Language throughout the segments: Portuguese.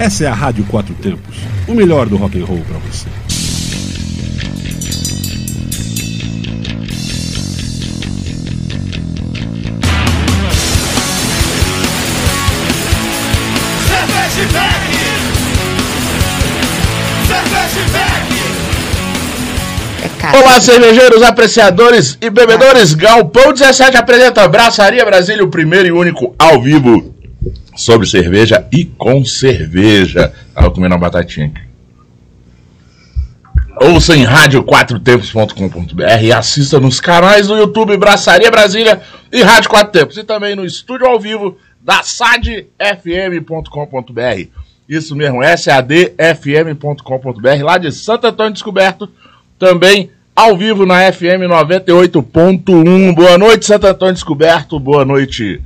Essa é a Rádio Quatro Tempos, o melhor do rock and roll para você. Olá, cervejeiros, apreciadores e bebedores. Galpão 17 apresenta Braçaria Brasília, o primeiro e único ao vivo sobre cerveja e com cerveja. Tava comendo uma batatinha aqui. Ouça em rádio4tempos.com.br e assista nos canais do YouTube Braçaria Brasília e Rádio 4 Tempos. E também no estúdio ao vivo da sadfm.com.br. Isso mesmo, sadfm.com.br, lá de Santo Antônio Descoberto. Também ao vivo na FM 98.1. Boa noite, Santo Antônio Descoberto. Boa noite,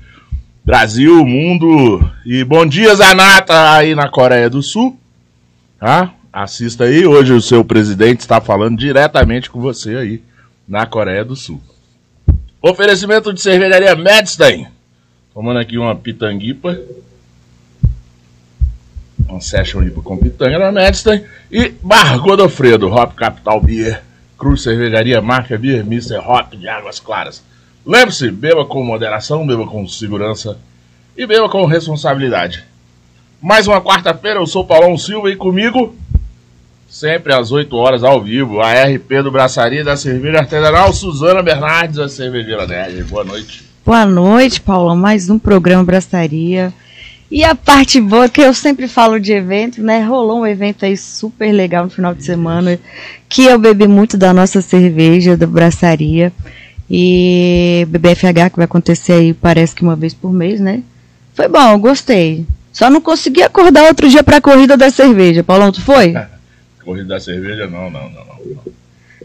Brasil, mundo. E bom dia, Zanata, aí na Coreia do Sul. Tá? Assista aí. Hoje o seu presidente está falando diretamente com você aí na Coreia do Sul. Oferecimento de cervejaria Medstein. Tomando aqui uma pitanguipa. Um session IPA com pitanga na Medstein. E Bar Godofredo, Hop Capital Beer. Cruz Cervejaria, Máfia Beer, Mr. Hop de Águas Claras. Lembre-se, beba com moderação, beba com segurança e beba com responsabilidade. Mais uma quarta-feira, eu sou Paulão Silva e comigo, sempre às 8 horas ao vivo, a RP do Braçaria da Cerveja Artesanal, Suzana Bernardes, a cervejeira nerd. Boa noite. Boa noite, Paulão. Mais um programa Braçaria. E a parte boa que eu sempre falo de evento, né? Rolou um evento aí super legal no final de semana, que eu bebi muito da nossa cerveja, da braçaria. E BBFH que vai acontecer aí, parece que uma vez por mês, né? Foi bom, gostei. Só não consegui acordar outro dia pra corrida da cerveja. Paulão, tu foi? Corrida da cerveja, não, não, não, não.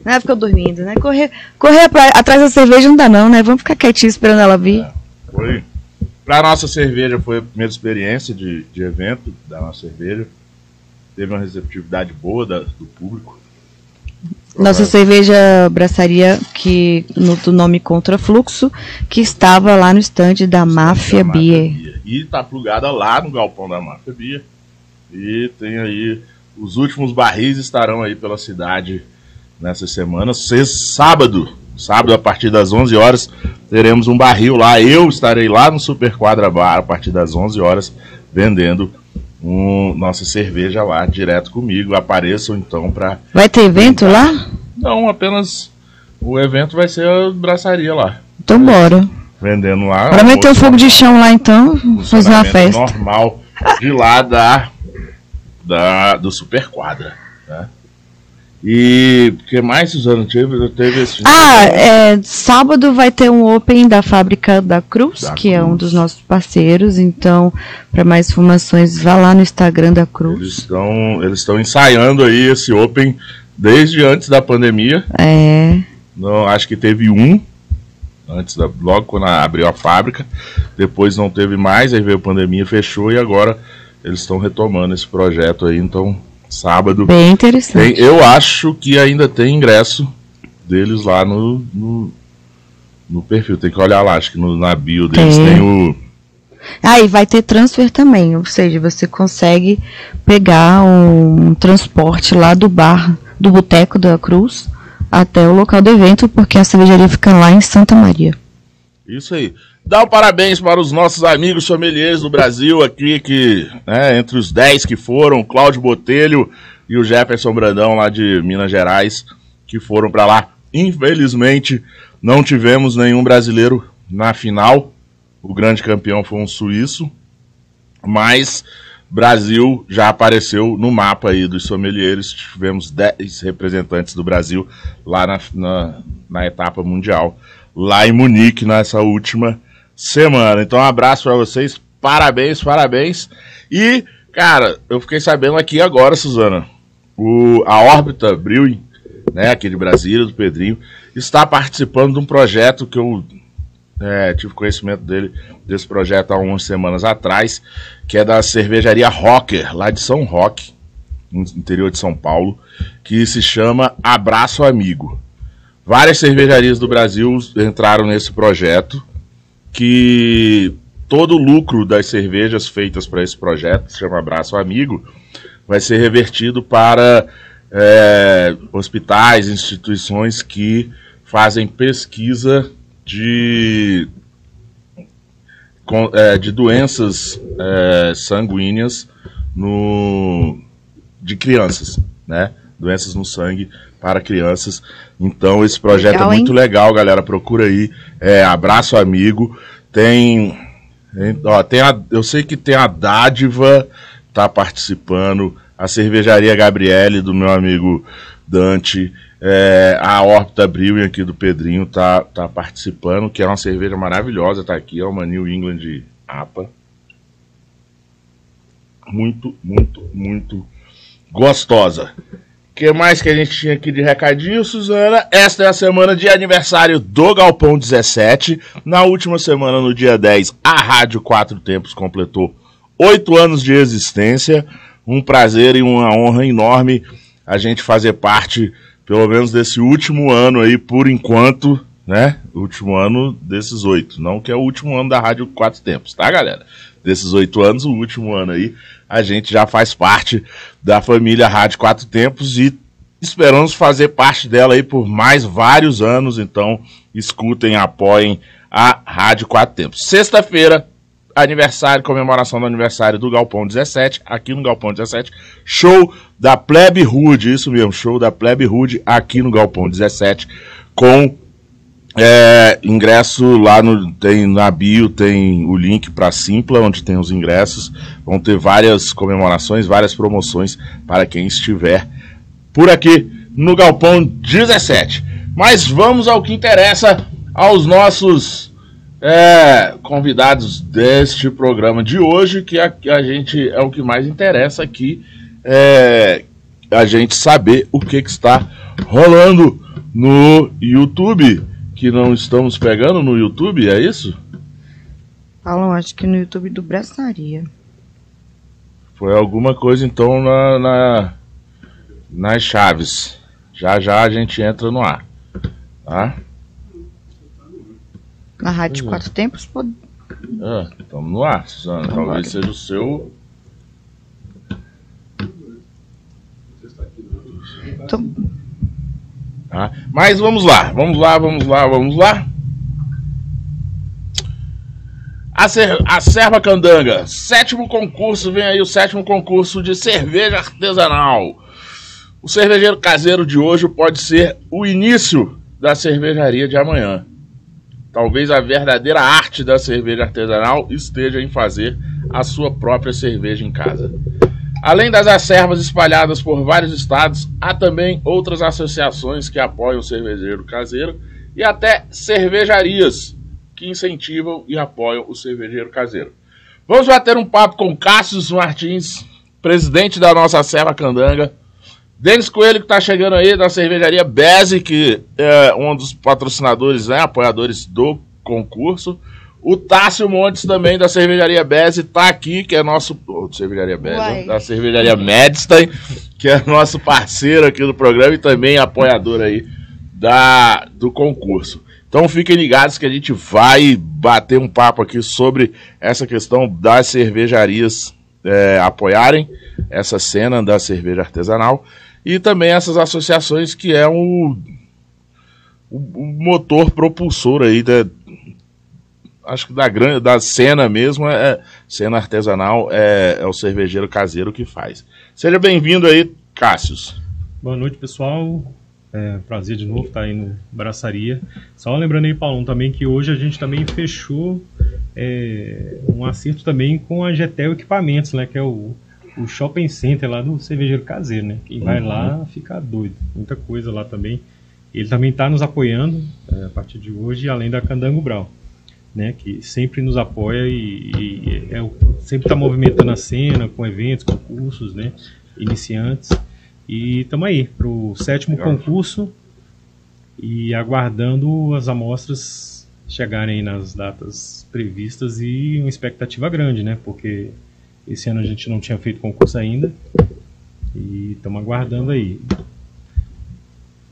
Não é, ficou dormindo, né? Correr, correr pra, atrás da cerveja não dá não, né? Vamos ficar quietinho esperando ela vir. É, foi. Pra nossa cerveja foi a primeira experiência de, de evento da nossa cerveja. Teve uma receptividade boa da, do público. Nossa cerveja braçaria, que no do nome Contrafluxo, que estava lá no estande da Máfia Da Beer. Beer. E tá plugada lá no galpão da Máfia Beer. E tem aí. Os últimos barris estarão aí pela cidade nessa semana. Sexta, sábado, sábado a partir das 11 horas, teremos um barril lá. Eu estarei lá no Super Quadra Bar a partir das 11 horas vendendo um, nossa cerveja lá direto comigo. Apareçam então para Vai ter evento lá? Não, apenas o evento vai ser a braçaria lá. Então bora. Vendendo lá. Bora meter o fogo de chão lá então, fazer uma festa. normal de lá da, da do Super Quadra. Né? E o que mais, Suzana? Teve, teve esse. Ah, é, sábado vai ter um Open da Fábrica da Cruz, Da que é um Cruz. dos nossos parceiros. Então, para mais informações, vá lá no Instagram da Eles Cruz. estão eles estão ensaiando aí esse Open desde antes da pandemia. É, Não, acho que teve um antes da, logo quando abriu a fábrica. Depois não teve mais, aí veio a pandemia, fechou e agora eles estão retomando esse projeto aí. Então, sábado bem Tem- interessante. eu acho que ainda tem ingresso deles lá no, no, no perfil. Tem que olhar lá, acho que no, na bio deles Tem. tem, o. Ah, e vai ter transfer também, ou seja, você consegue pegar um transporte lá do bar, do Boteco da Cruz, até o local do evento, porque a cervejaria fica lá em Santa Maria. Isso aí. Dá um parabéns para os nossos amigos sommeliers do Brasil aqui, que né, entre os 10 que foram, Cláudio Botelho e o Jefferson Brandão lá de Minas Gerais, que foram para lá. Infelizmente, não tivemos nenhum brasileiro na final. O grande campeão foi um suíço, mas Brasil já apareceu no mapa aí dos sommeliers. Tivemos 10 representantes do Brasil lá na, na, na etapa mundial, lá em Munique, nessa última semana. Então, um abraço para vocês, parabéns, parabéns. E, cara, eu fiquei sabendo aqui agora, Suzana, o, a órbita Brewing, né, aqui de Brasília, do Pedrinho, está participando de um projeto que eu é, tive conhecimento dele, desse projeto há umas semanas atrás, que é da cervejaria Rocker, lá de São Roque, no interior de São Paulo, que se chama Abraço Amigo. Várias cervejarias do Brasil entraram nesse projeto, que todo o lucro das cervejas feitas para esse projeto, que se chama Abraço Amigo, vai ser revertido para é, hospitais, instituições que fazem pesquisa de, é, de doenças é, sanguíneas no, de crianças, né? Doenças no sangue para crianças. Então esse projeto é legal, é muito hein? legal, galera. Procura aí. É, abraço amigo. Tem, tem, ó, tem a, eu sei que tem a dádiva tá participando, a cervejaria Gabriele do meu amigo Dante, é, a Órbita Brewing aqui do Pedrinho tá, tá participando, que é uma cerveja maravilhosa, tá aqui, é uma New England APA. Muito, muito, muito gostosa que mais que a gente tinha aqui de recadinho, Suzana? Esta é a semana de aniversário do Galpão 17. Na última semana, no dia 10, a Rádio Quatro Tempos completou oito anos de existência. Um prazer e uma honra enorme a gente fazer parte, pelo menos, desse último ano aí, por enquanto, né? Último ano desses oito. Não que é o último ano da Rádio Quatro Tempos, tá, galera? Desses oito anos, o último ano aí a gente já faz parte da família Rádio Quatro Tempos e esperamos fazer parte dela aí por mais vários anos. Então, escutem, apoiem a Rádio Quatro Tempos. Sexta-feira, aniversário, comemoração do aniversário do Galpão 17, aqui no Galpão 17, show da Plebe Rude, isso mesmo, show da Plebe Rude aqui no Galpão 17, com é, ingresso lá no tem na bio tem o link para Simpla onde tem os ingressos. Vão ter várias comemorações, várias promoções para quem estiver por aqui no Galpão 17. Mas vamos ao que interessa aos nossos é, convidados deste programa de hoje, que a, a, gente é o que mais interessa aqui, é, a gente saber o que, que está rolando no YouTube que não estamos pegando no YouTube, é isso? Falam, acho que no YouTube do Braçaria. Foi alguma coisa então na, na, nas chaves. Já já a gente entra no ar. Tá? Na Rádio uhum. Quatro Tempos pode. Ah, estamos no ar, Suzana. Vamos Talvez seja o seu. Tô... Tá? Mas vamos lá, vamos lá, vamos lá, vamos lá. A, Ser, a Serva Candanga, sétimo concurso, vem aí o sétimo concurso de cerveja artesanal. O cervejeiro caseiro de hoje pode ser o início da cervejaria de amanhã. Talvez a verdadeira arte da cerveja artesanal esteja em fazer a sua própria cerveja em casa. Além das acervas espalhadas por vários estados, há também outras associações que apoiam o cervejeiro caseiro e até cervejarias que incentivam e apoiam o cervejeiro caseiro. Vamos bater um papo com Cássio Martins, presidente da nossa Serra Candanga. Denis Coelho, que está chegando aí da cervejaria Beze, que é um dos patrocinadores, né, apoiadores do concurso. O Tássio Montes também da cervejaria Beze tá aqui, que é nosso. Oh, cervejaria Beze, da cervejaria Medstein, que é nosso parceiro aqui do programa e também apoiador aí da, do concurso. Então fiquem ligados que a gente vai bater um papo aqui sobre essa questão das cervejarias é, apoiarem essa cena da cerveja artesanal e também essas associações que é o, o, o motor propulsor aí da, acho que da grande da cena mesmo é, é cena artesanal é, é, o cervejeiro caseiro que faz. Seja bem-vindo aí, Cássius. Boa noite, pessoal. É, prazer de novo estar aí no Braçaria. Só lembrando aí, Paulo, também que hoje a gente também fechou é, um acerto também com a Getel Equipamentos, né? Que é o, o shopping center lá do cervejeiro caseiro, né? Quem vai uhum. lá fica doido. Muita coisa lá também. Ele também está nos apoiando é, a partir de hoje, além da Candango Brau né, que sempre nos apoia e, e é, sempre está movimentando a cena com eventos, concursos, né, iniciantes. E estamos aí para o sétimo Legal. concurso e aguardando as amostras chegarem nas datas previstas e uma expectativa grande, né, porque esse ano a gente não tinha feito concurso ainda e estamos aguardando aí.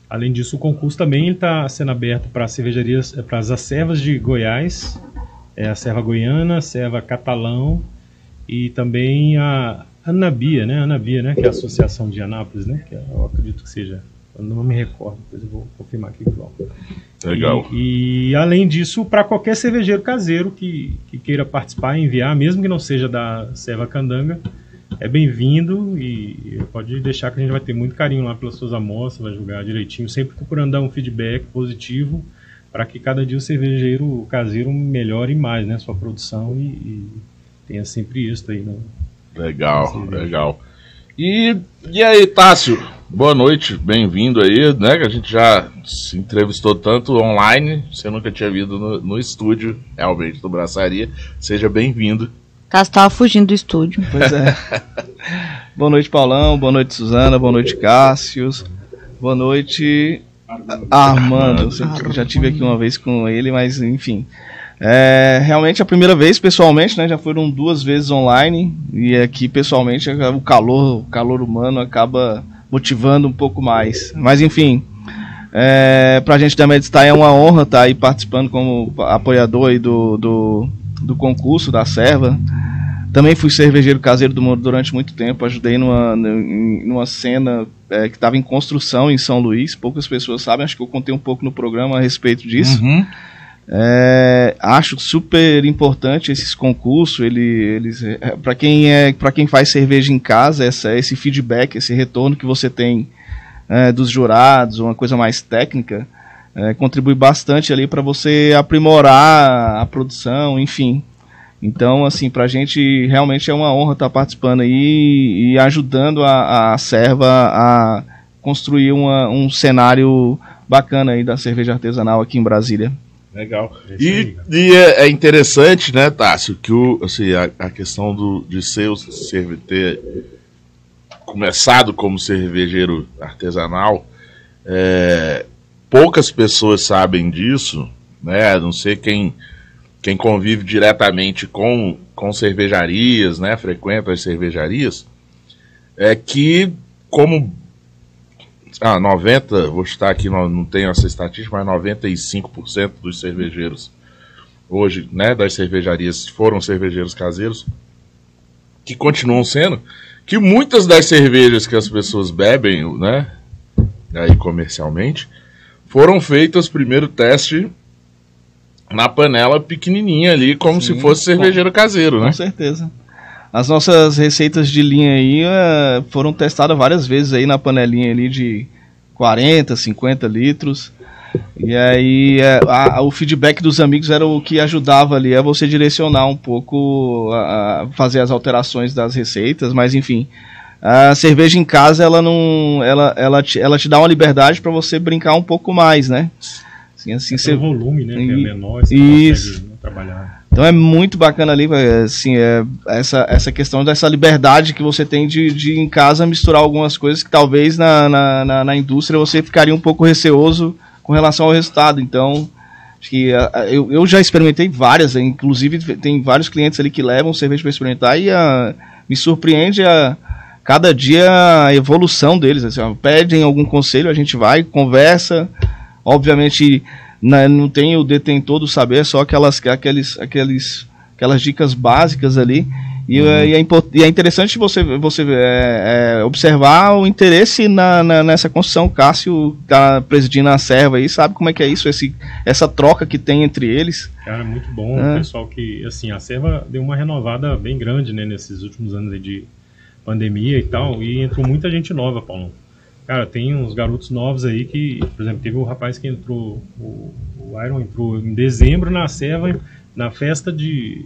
Além disso, o concurso também está sendo aberto para cervejarias, para as acervas de Goiás, é a serva goiana, a serva catalão e também a Anabia, né? Anabia, né? Que é a Associação de Anápolis, né? Que eu acredito que seja. Eu não me recordo, depois eu vou confirmar aqui, João. Legal. E, e além disso, para qualquer cervejeiro caseiro que, que queira participar e enviar, mesmo que não seja da Serva Candanga, é bem-vindo e pode deixar que a gente vai ter muito carinho lá pelas suas amostras, vai julgar direitinho, sempre procurando dar um feedback positivo para que cada dia o cervejeiro caseiro melhore mais, né, sua produção e, e tenha sempre isso aí. Né? Legal, legal. E, e aí, Tássio, boa noite, bem-vindo aí, né? Que a gente já se entrevistou tanto online, você nunca tinha vindo no, no estúdio, realmente, do Braçaria. Seja bem-vindo. Cássio estava fugindo do estúdio. Pois é. boa noite, Paulão, boa noite, Suzana, boa noite, Cássius. Boa noite, Armando. Eu já tive aqui uma vez com ele, mas enfim. É, realmente a primeira vez pessoalmente, né? Já foram duas vezes online e aqui pessoalmente o calor, o calor humano acaba motivando um pouco mais. Mas enfim, é, para a gente da Medstar é uma honra estar tá aí participando como apoiador aí do, do, do concurso da Serva. Também fui cervejeiro caseiro do mundo durante muito tempo, ajudei numa, numa cena é, que estava em construção em São Luís. Poucas pessoas sabem, acho que eu contei um pouco no programa a respeito disso. Uhum. É, acho super importante esses concursos. Ele, eles, é, para quem é, para quem faz cerveja em casa, essa, esse feedback, esse retorno que você tem é, dos jurados, uma coisa mais técnica, é, contribui bastante ali para você aprimorar a produção, enfim. Então, assim, para a gente realmente é uma honra estar tá participando aí e ajudando a, a Serva a construir uma, um cenário bacana aí da cerveja artesanal aqui em Brasília. Legal. E, e é, é, interessante, né, Tássio, que o, assim, a, a questão do, de ser o ter começado como cervejeiro artesanal, é, poucas pessoas sabem disso, né? A não sei quem, quem convive diretamente com, com cervejarias, né? Frequenta as cervejarias, é que como ah, 90, vou estar aqui, não, tenho essa estatística, mas 95% dos cervejeiros hoje, né, das cervejarias foram cervejeiros caseiros, que continuam sendo, que muitas das cervejas que as pessoas bebem, né, aí comercialmente, foram feitas primeiro teste na panela pequenininha ali, como Sim, se fosse cervejeiro caseiro, né? Com certeza. As nossas receitas de linha aí uh, foram testadas várias vezes aí na panelinha ali de 40, 50 litros. E aí é, a, a, o feedback dos amigos era o que ajudava ali a você direcionar um pouco, a, a fazer as alterações das receitas, mas enfim. A cerveja em casa ela não, ela, ela, te, ela te dá uma liberdade para você brincar um pouco mais, né? Assim, assim, é você... volume, né? E, que é menor, você isso. trabalhar. Então é muito bacana ali, assim, é, essa, essa questão dessa liberdade que você tem de, de em casa misturar algumas coisas que talvez na, na, na, na indústria você ficaria um pouco receoso com relação ao resultado. Então, acho que eu, eu já experimentei várias, inclusive tem vários clientes ali que levam cerveja para experimentar e a, me surpreende a cada dia a evolução deles. Assim, pedem algum conselho, a gente vai, conversa, obviamente né, não tem o detentor do saber, é só aquelas, aqueles, aqueles, aquelas dicas básicas ali. E, uhum. é, e, é, e é, interessante você, você é, é, observar o interesse na, na, nessa construção. O Cássio está presidindo a serva aí, sabe como é que é isso, esse, essa troca que tem entre eles. Cara, muito bom. É. O pessoal que, assim, a serva deu uma renovada bem grande né, nesses últimos anos de pandemia e tal, e entrou muita gente nova, Paulo. Cara, tem uns garotos novos aí que, por exemplo, teve o um rapaz que entrou, o, o Iron entrou em dezembro na serva, na festa de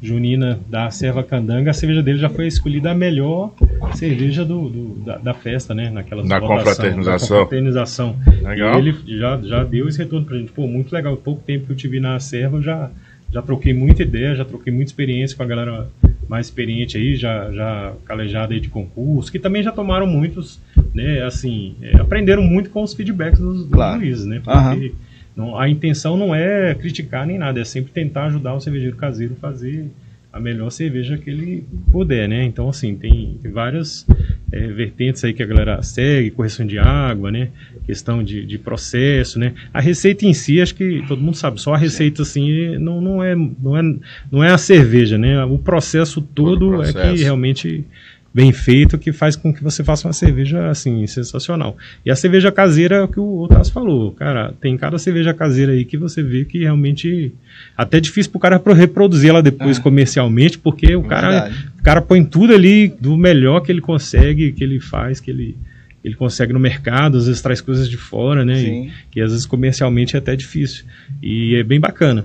junina da Serva Candanga, a cerveja dele já foi escolhida a melhor cerveja do, do da, da, festa, né? Naquela na confraternização. Na confraternização. Legal. E ele já, já deu esse retorno pra gente. Pô, muito legal. Pouco tempo que eu te vi na Serva, já, já troquei muita ideia, já troquei muita experiência com a galera mais experiente aí, já, já calejada aí de concurso, que também já tomaram muitos, né, assim, é, aprenderam muito com os feedbacks dos, dos claro. juízes, né? Porque uhum. não, a intenção não é criticar nem nada, é sempre tentar ajudar o cervejeiro caseiro a fazer a melhor cerveja que ele puder, né? Então, assim, tem, tem várias é, vertentes aí que a galera segue, correção de água, né? Questão de, de processo, né? A receita em si, acho que todo mundo sabe, só a receita assim não, não, é, não, é, não é a cerveja, né? O processo todo, todo é que realmente bem feito que faz com que você faça uma cerveja assim sensacional. E a cerveja caseira é o que o Otávio falou, cara, tem cada cerveja caseira aí que você vê que realmente até é difícil pro cara reproduzir ela depois é. comercialmente, porque o cara, o cara põe tudo ali do melhor que ele consegue, que ele faz, que ele ele consegue no mercado, às vezes traz coisas de fora, né? E, que às vezes comercialmente é até difícil. E é bem bacana.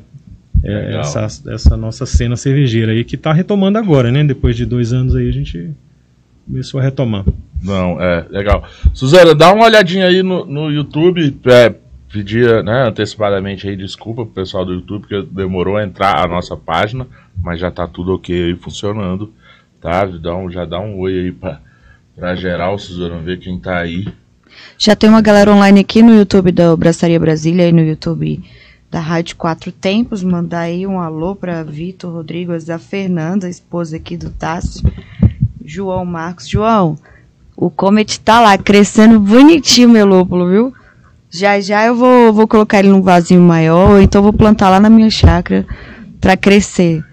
É, essa, essa nossa cena cervejeira aí que está retomando agora, né? Depois de dois anos aí a gente começou a retomar. Não, é, legal. Suzana, dá uma olhadinha aí no, no YouTube. É, pedia né, antecipadamente aí desculpa pro pessoal do YouTube, porque demorou a entrar a nossa página, mas já tá tudo ok aí funcionando. Tá? Dá um, já dá um oi aí pra, pra geral, Suzana, ver quem tá aí. Já tem uma galera online aqui no YouTube da Braçaria Brasília e no YouTube da Rádio Quatro Tempos. Mandar aí um alô para Vitor Rodrigues, a Fernanda, esposa aqui do Tássio. João Marcos. João, o Comet tá lá crescendo bonitinho, meu lúpulo, viu? Já já eu vou, vou colocar ele num vasinho maior, ou então vou plantar lá na minha chácara para crescer.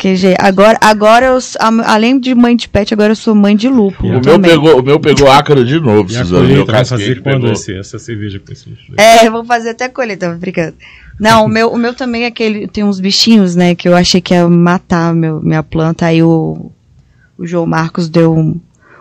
Que, agora, agora eu, além de mãe de pet, agora eu sou mãe de lúpulo. O meu, pegou, o meu pegou ácaro de novo, Suzana. Meu vai fazer quando esse, essa cerveja com esse É, vou fazer até colheita, brincando. Não, o meu, o meu também é aquele. Tem uns bichinhos, né? Que eu achei que ia matar meu, minha planta. Aí o, o João Marcos deu um,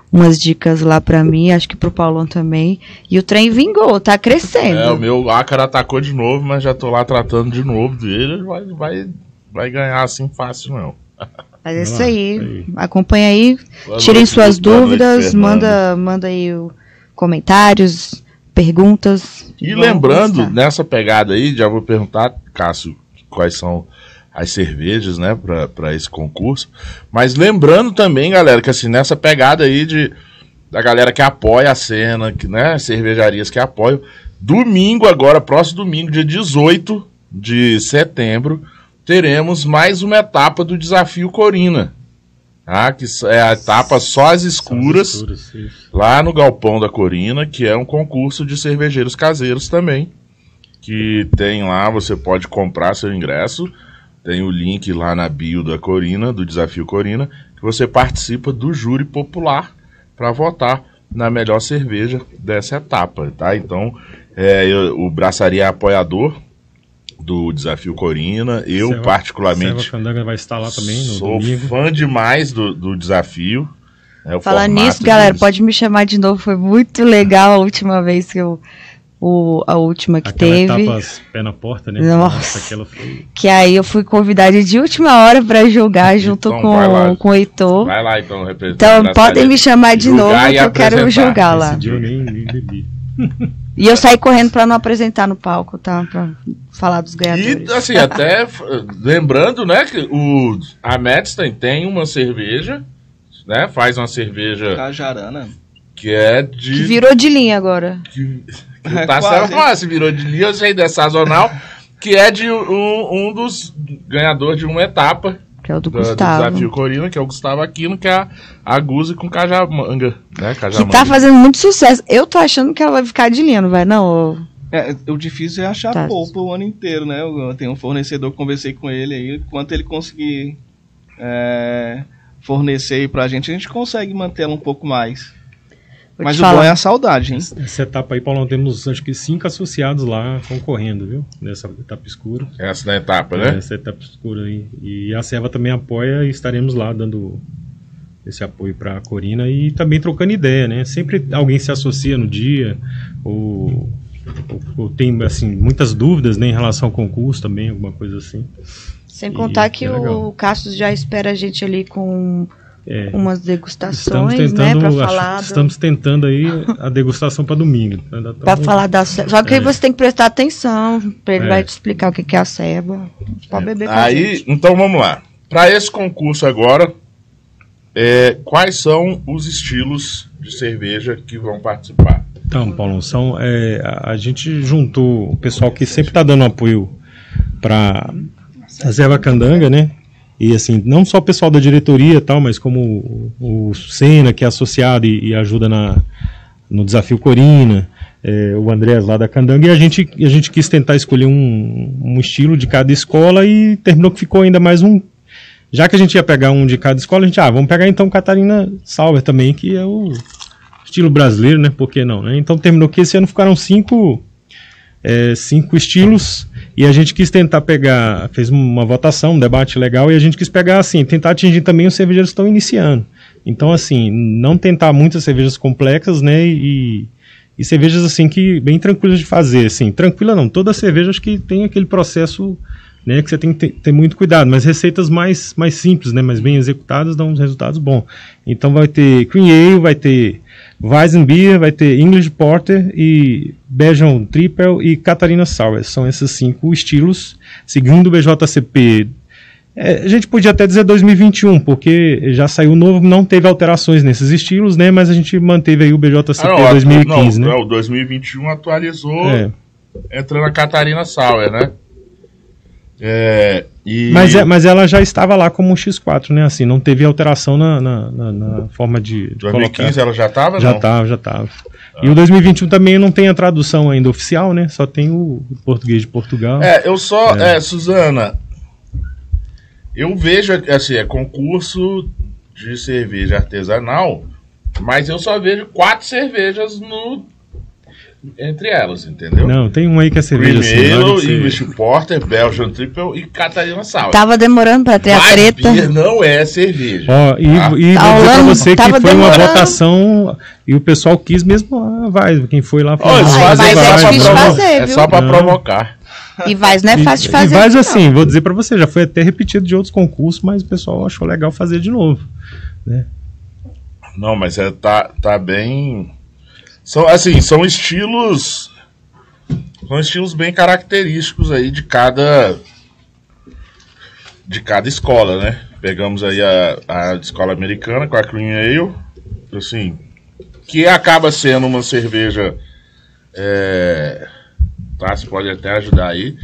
umas dicas lá para mim, acho que pro Paulão também. E o trem vingou, tá crescendo. É, o meu ácara atacou de novo, mas já tô lá tratando de novo dele. Vai, vai, vai ganhar assim fácil, não. Mas é isso aí. Acompanha aí. Boa tirem noite, suas dúvidas. Noite, manda, manda aí o, comentários, perguntas. E lembrando, nessa pegada aí, já vou perguntar, Cássio, quais são as cervejas, né, para esse concurso. Mas lembrando também, galera, que assim, nessa pegada aí de da galera que apoia a cena, que, né, cervejarias que apoiam, domingo agora, próximo domingo, dia 18 de setembro, teremos mais uma etapa do Desafio Corina. Tá? Que é a etapa Só as Escuras, Só as escuras lá no Galpão da Corina, que é um concurso de cervejeiros caseiros também. Que tem lá, você pode comprar seu ingresso tem o link lá na bio da Corina, do Desafio Corina, que você participa do júri popular para votar na melhor cerveja dessa etapa, tá? Então, é, eu, o Braçaria é apoiador do Desafio Corina. Eu, Serva, particularmente. Serva vai estar lá também no Sou domingo. fã demais do, do desafio. É, Falar nisso, galera, pode me chamar de novo. Foi muito legal a última vez que eu o, a última que Aquela teve. Etapas pé na porta, né? Nossa, foi... Que aí eu fui convidada de última hora para jogar junto então, com, com o Heitor. Vai lá então, Então podem me chamar de novo que eu quero jogar lá. Esse dia eu nem, nem bebi. E eu saí correndo para não apresentar no palco, tá? Pra falar dos ganhadores. E, assim, até lembrando, né, que o, a Metzstein tem uma cerveja, né? Faz uma cerveja. Cajarana. Que é de. Que virou de linha agora. Que, é, tá sendo fácil, virou de linha, ainda é sazonal, que é de um, um dos ganhadores de uma etapa. Que é o do, do Gustavo. Do desafio Corina, que é o Gustavo Aquino, que é a, a Guzi com Cajamanga, né? Cajamanga. Que tá fazendo muito sucesso. Eu tô achando que ela vai ficar de linha, não vai não? É, o difícil é achar tá. polpa o ano inteiro, né? Eu tenho um fornecedor, conversei com ele aí, quanto ele conseguir é, fornecer aí pra gente, a gente consegue mantê-la um pouco mais. Vou Mas o falar. bom é a saudade, hein? Essa etapa aí, Paulo, temos acho que cinco associados lá concorrendo, viu? Nessa etapa escura. Essa da etapa, né? Essa etapa escura aí. E a Serva também apoia e estaremos lá dando esse apoio para a Corina e também trocando ideia, né? Sempre alguém se associa no dia ou, ou, ou tem assim muitas dúvidas né, em relação ao concurso também, alguma coisa assim. Sem contar e que é o Cassius já espera a gente ali com é, umas degustações, estamos né, tentando, né, falar do... Estamos tentando aí a degustação para domingo. Para falar da Só que é. você tem que prestar atenção, para ele é. vai te explicar o que é a ceba. Pode beber com Aí, gente. então vamos lá. Para esse concurso agora, é, quais são os estilos de cerveja que vão participar? Então, Paulo, são, é, a, a, gente juntou o pessoal que sempre está dando apoio para a Zeva Candanga, né? E assim, não só o pessoal da diretoria tal, mas como o, o Senna, que é associado e, e ajuda na, no desafio Corina, é, o Andrés lá da Candanga, e a gente, a gente quis tentar escolher um, um estilo de cada escola e terminou que ficou ainda mais um. Já que a gente ia pegar um de cada escola, a gente, ah, vamos pegar então Catarina Sauer também, que é o estilo brasileiro, né? Por que não, né? Então terminou que esse ano ficaram cinco, é, cinco estilos e a gente quis tentar pegar, fez uma votação, um debate legal, e a gente quis pegar assim, tentar atingir também os cervejeiros que estão iniciando. Então, assim, não tentar muitas cervejas complexas, né? E, e cervejas assim que bem tranquilas de fazer, assim, tranquila não, todas as cervejas que tem aquele processo, né, que você tem que ter, ter, muito cuidado, mas receitas mais mais simples, né, mais bem executadas dão uns resultados bons. Então vai ter Cream Ale, vai ter Weizenbier, vai ter English Porter e Belgian Triple e Catarina Sour. São esses cinco estilos. Segundo o BJCP é, a gente podia até dizer 2021, porque já saiu novo, não teve alterações nesses estilos, né? Mas a gente manteve aí o BJCP ah, não, 2015, não, né? Não, o 2021 atualizou, é. entrando a Catarina Sauer, né? É, e... mas, é, mas ela já estava lá como um X4, né? Assim, não teve alteração na, na, na, na forma de, de 2015 colocar. ela já estava? Já estava, já estava. Ah. E o 2021 também não tem a tradução ainda oficial, né? Só tem o português de Portugal. É, eu só, é, é Suzana, eu vejo, assim, é concurso de cerveja artesanal, mas eu só vejo quatro cervejas no entre elas, entendeu? Não, tem um aí que é cerveja Primeiro, assim, English Porter, Belgian Triple e Catarina Sour. Tava demorando pra ter Mas a treta. não é cerveja. Ó, e, tá? e tá vou dizer pra você que foi demorando. uma votação e o pessoal quis mesmo, ah, vai, quem foi lá foi. Oh, vai, vai, vai, é, só fazer, é só pra provocar. E Vaz não é fácil de fazer. E Vaz, assim, vou dizer para você, já foi até repetido de outros concursos, mas o pessoal achou legal fazer de novo. Né? Não, mas é, tá, tá bem. São, assim, são estilos. São estilos bem característicos aí de cada. De cada escola, né? Pegamos aí a, a escola americana com a Clean Ale, assim, que acaba sendo uma cerveja. É, tá? Você pode até ajudar aí.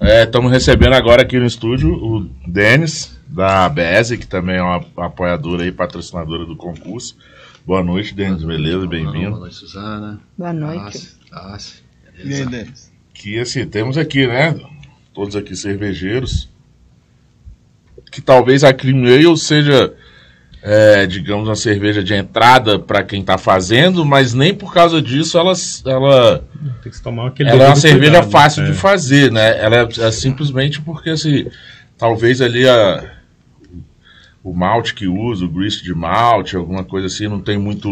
Estamos é, recebendo agora aqui no estúdio o Denis, da BESE, que também é uma apoiadora e patrocinadora do concurso. Boa noite, Denis, beleza? Bem-vindo. Boa noite, Suzana. Boa noite. Tassi, E aí, Denis? Que assim, temos aqui, né? Todos aqui cervejeiros. Que talvez a Cream Ale seja é, digamos, uma cerveja de entrada para quem está fazendo, mas nem por causa disso ela, ela, Tem que tomar aquele ela é uma cerveja cuidado, fácil é. de fazer, né? Ela é, é, simplesmente porque assim, talvez ali a, o malte que usa, o grist de malte, alguma coisa assim, não tem muito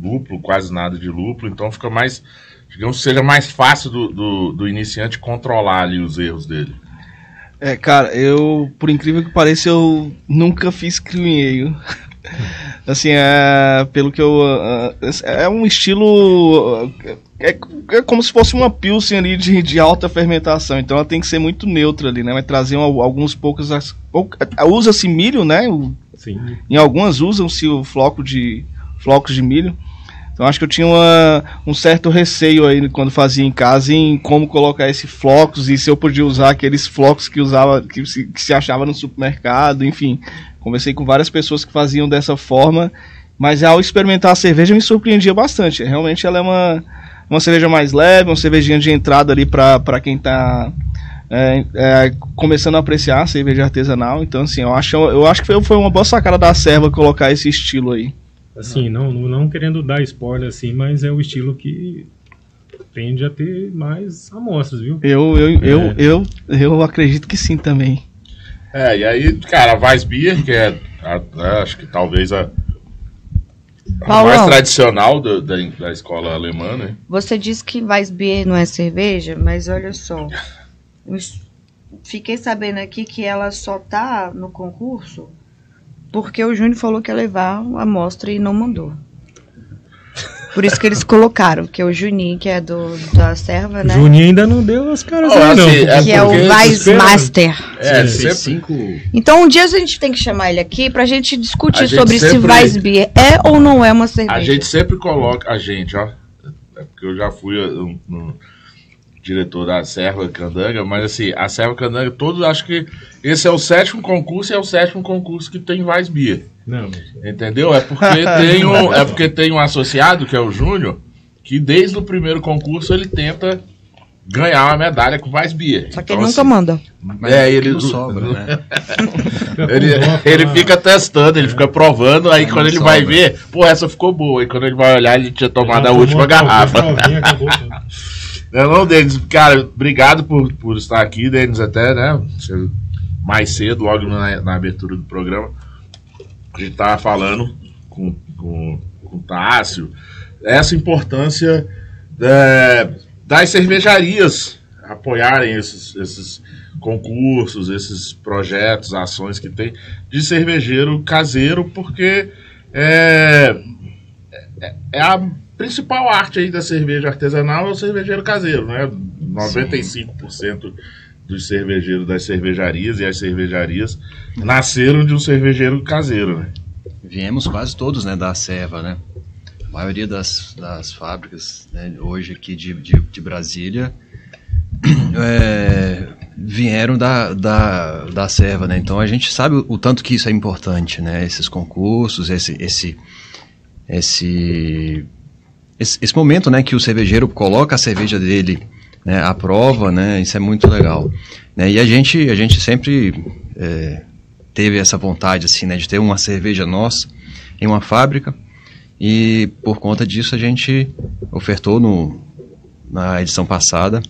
lúpulo, quase nada de lúpulo, então fica mais, digamos, seja mais fácil do, do, do iniciante controlar ali os erros dele. É, cara, eu, por incrível que pareça, eu nunca fiz cream assim, é, pelo que eu. É, é um estilo. É, é, como se fosse uma pilsen ali de, de alta fermentação. Então ela tem que ser muito neutra ali, né? Vai trazer alguns poucos. Usa-se milho, né? Sim. Em algumas usam-se o floco de, flocos de milho. Então acho que eu tinha uma, um certo receio aí quando fazia em casa em como colocar esse flocos e se eu podia usar aqueles flocos que usava que se, que se achava no supermercado, enfim. Conversei com várias pessoas que faziam dessa forma, mas ao experimentar a cerveja me surpreendia bastante. Realmente ela é uma, uma cerveja mais leve, uma cervejinha de entrada ali para quem está é, é, começando a apreciar a cerveja artesanal. Então, assim, eu acho, eu acho que foi, foi uma boa sacada da serva colocar esse estilo aí. Assim, não, não querendo dar spoiler assim, mas é o estilo que tende a ter mais amostras, viu? Eu, eu, é. eu, eu, eu acredito que sim também. É, e aí, cara, a Weissbier, que é, a, acho que talvez a, a mais tradicional do, da, da escola alemã, né? Você disse que Weissbier não é cerveja, mas olha só. Fiquei sabendo aqui que ela só tá no concurso porque o Júnior falou que ia levar a amostra e não mandou. Por isso que eles colocaram, que é o Juninho, que é do, da serva, né? Juninho ainda não deu as caras oh, aí, não. É que é o Vice Master. É, sempre... cinco... Então um dia a gente tem que chamar ele aqui pra gente discutir gente sobre sempre... se Vice Beer é ou não é uma cerveja. A gente sempre coloca, a gente, ó, é porque eu já fui no, diretor da Serva Candanga, mas assim, a Serva Candanga, todos acho que esse é o sétimo concurso e é o sétimo concurso que tem Vaz Bia. Não, Entendeu? É porque tem um, é porque tem um associado, que é o Júnior, que desde o primeiro concurso ele tenta ganhar uma medalha com Vaz Bia. Só que Então, ele nunca assim, manda. Mas É, ele- não sobra, né? Ele, ele fica testando, ele fica provando, aí Aí quando não ele vai sobra. ver, pô, essa ficou boa. E quando ele vai olhar, ele tinha tomado a última tomou garrafa. Não, não, Denis, cara, obrigado por, por estar aqui, Denis, até, né? Mais cedo, logo na, na abertura do programa. A gente tava falando com, com, com o Tássio essa importância é, das cervejarias apoiarem esses, esses concursos, esses projetos, ações que tem de cervejeiro caseiro, porque é, é, é a principal arte aí da cerveja artesanal é o cervejeiro caseiro, né? 95% dos cervejeiros das cervejarias e as cervejarias nasceram de um cervejeiro caseiro, né? Viemos quase todos, né, da Serva, né? A maioria das, das fábricas, né, hoje aqui de, de, de Brasília, é, vieram da, da, da Serva, né? Então a gente sabe o, o tanto que isso é importante, né? Esses concursos, esse, esse, esse, esse, esse momento, né, que o cervejeiro coloca a cerveja dele né, à prova, né? Isso é muito legal. Né? E a gente, a gente sempre é, teve essa vontade, assim, né, de ter uma cerveja nossa em uma fábrica. E por conta disso a gente ofertou no, na edição passada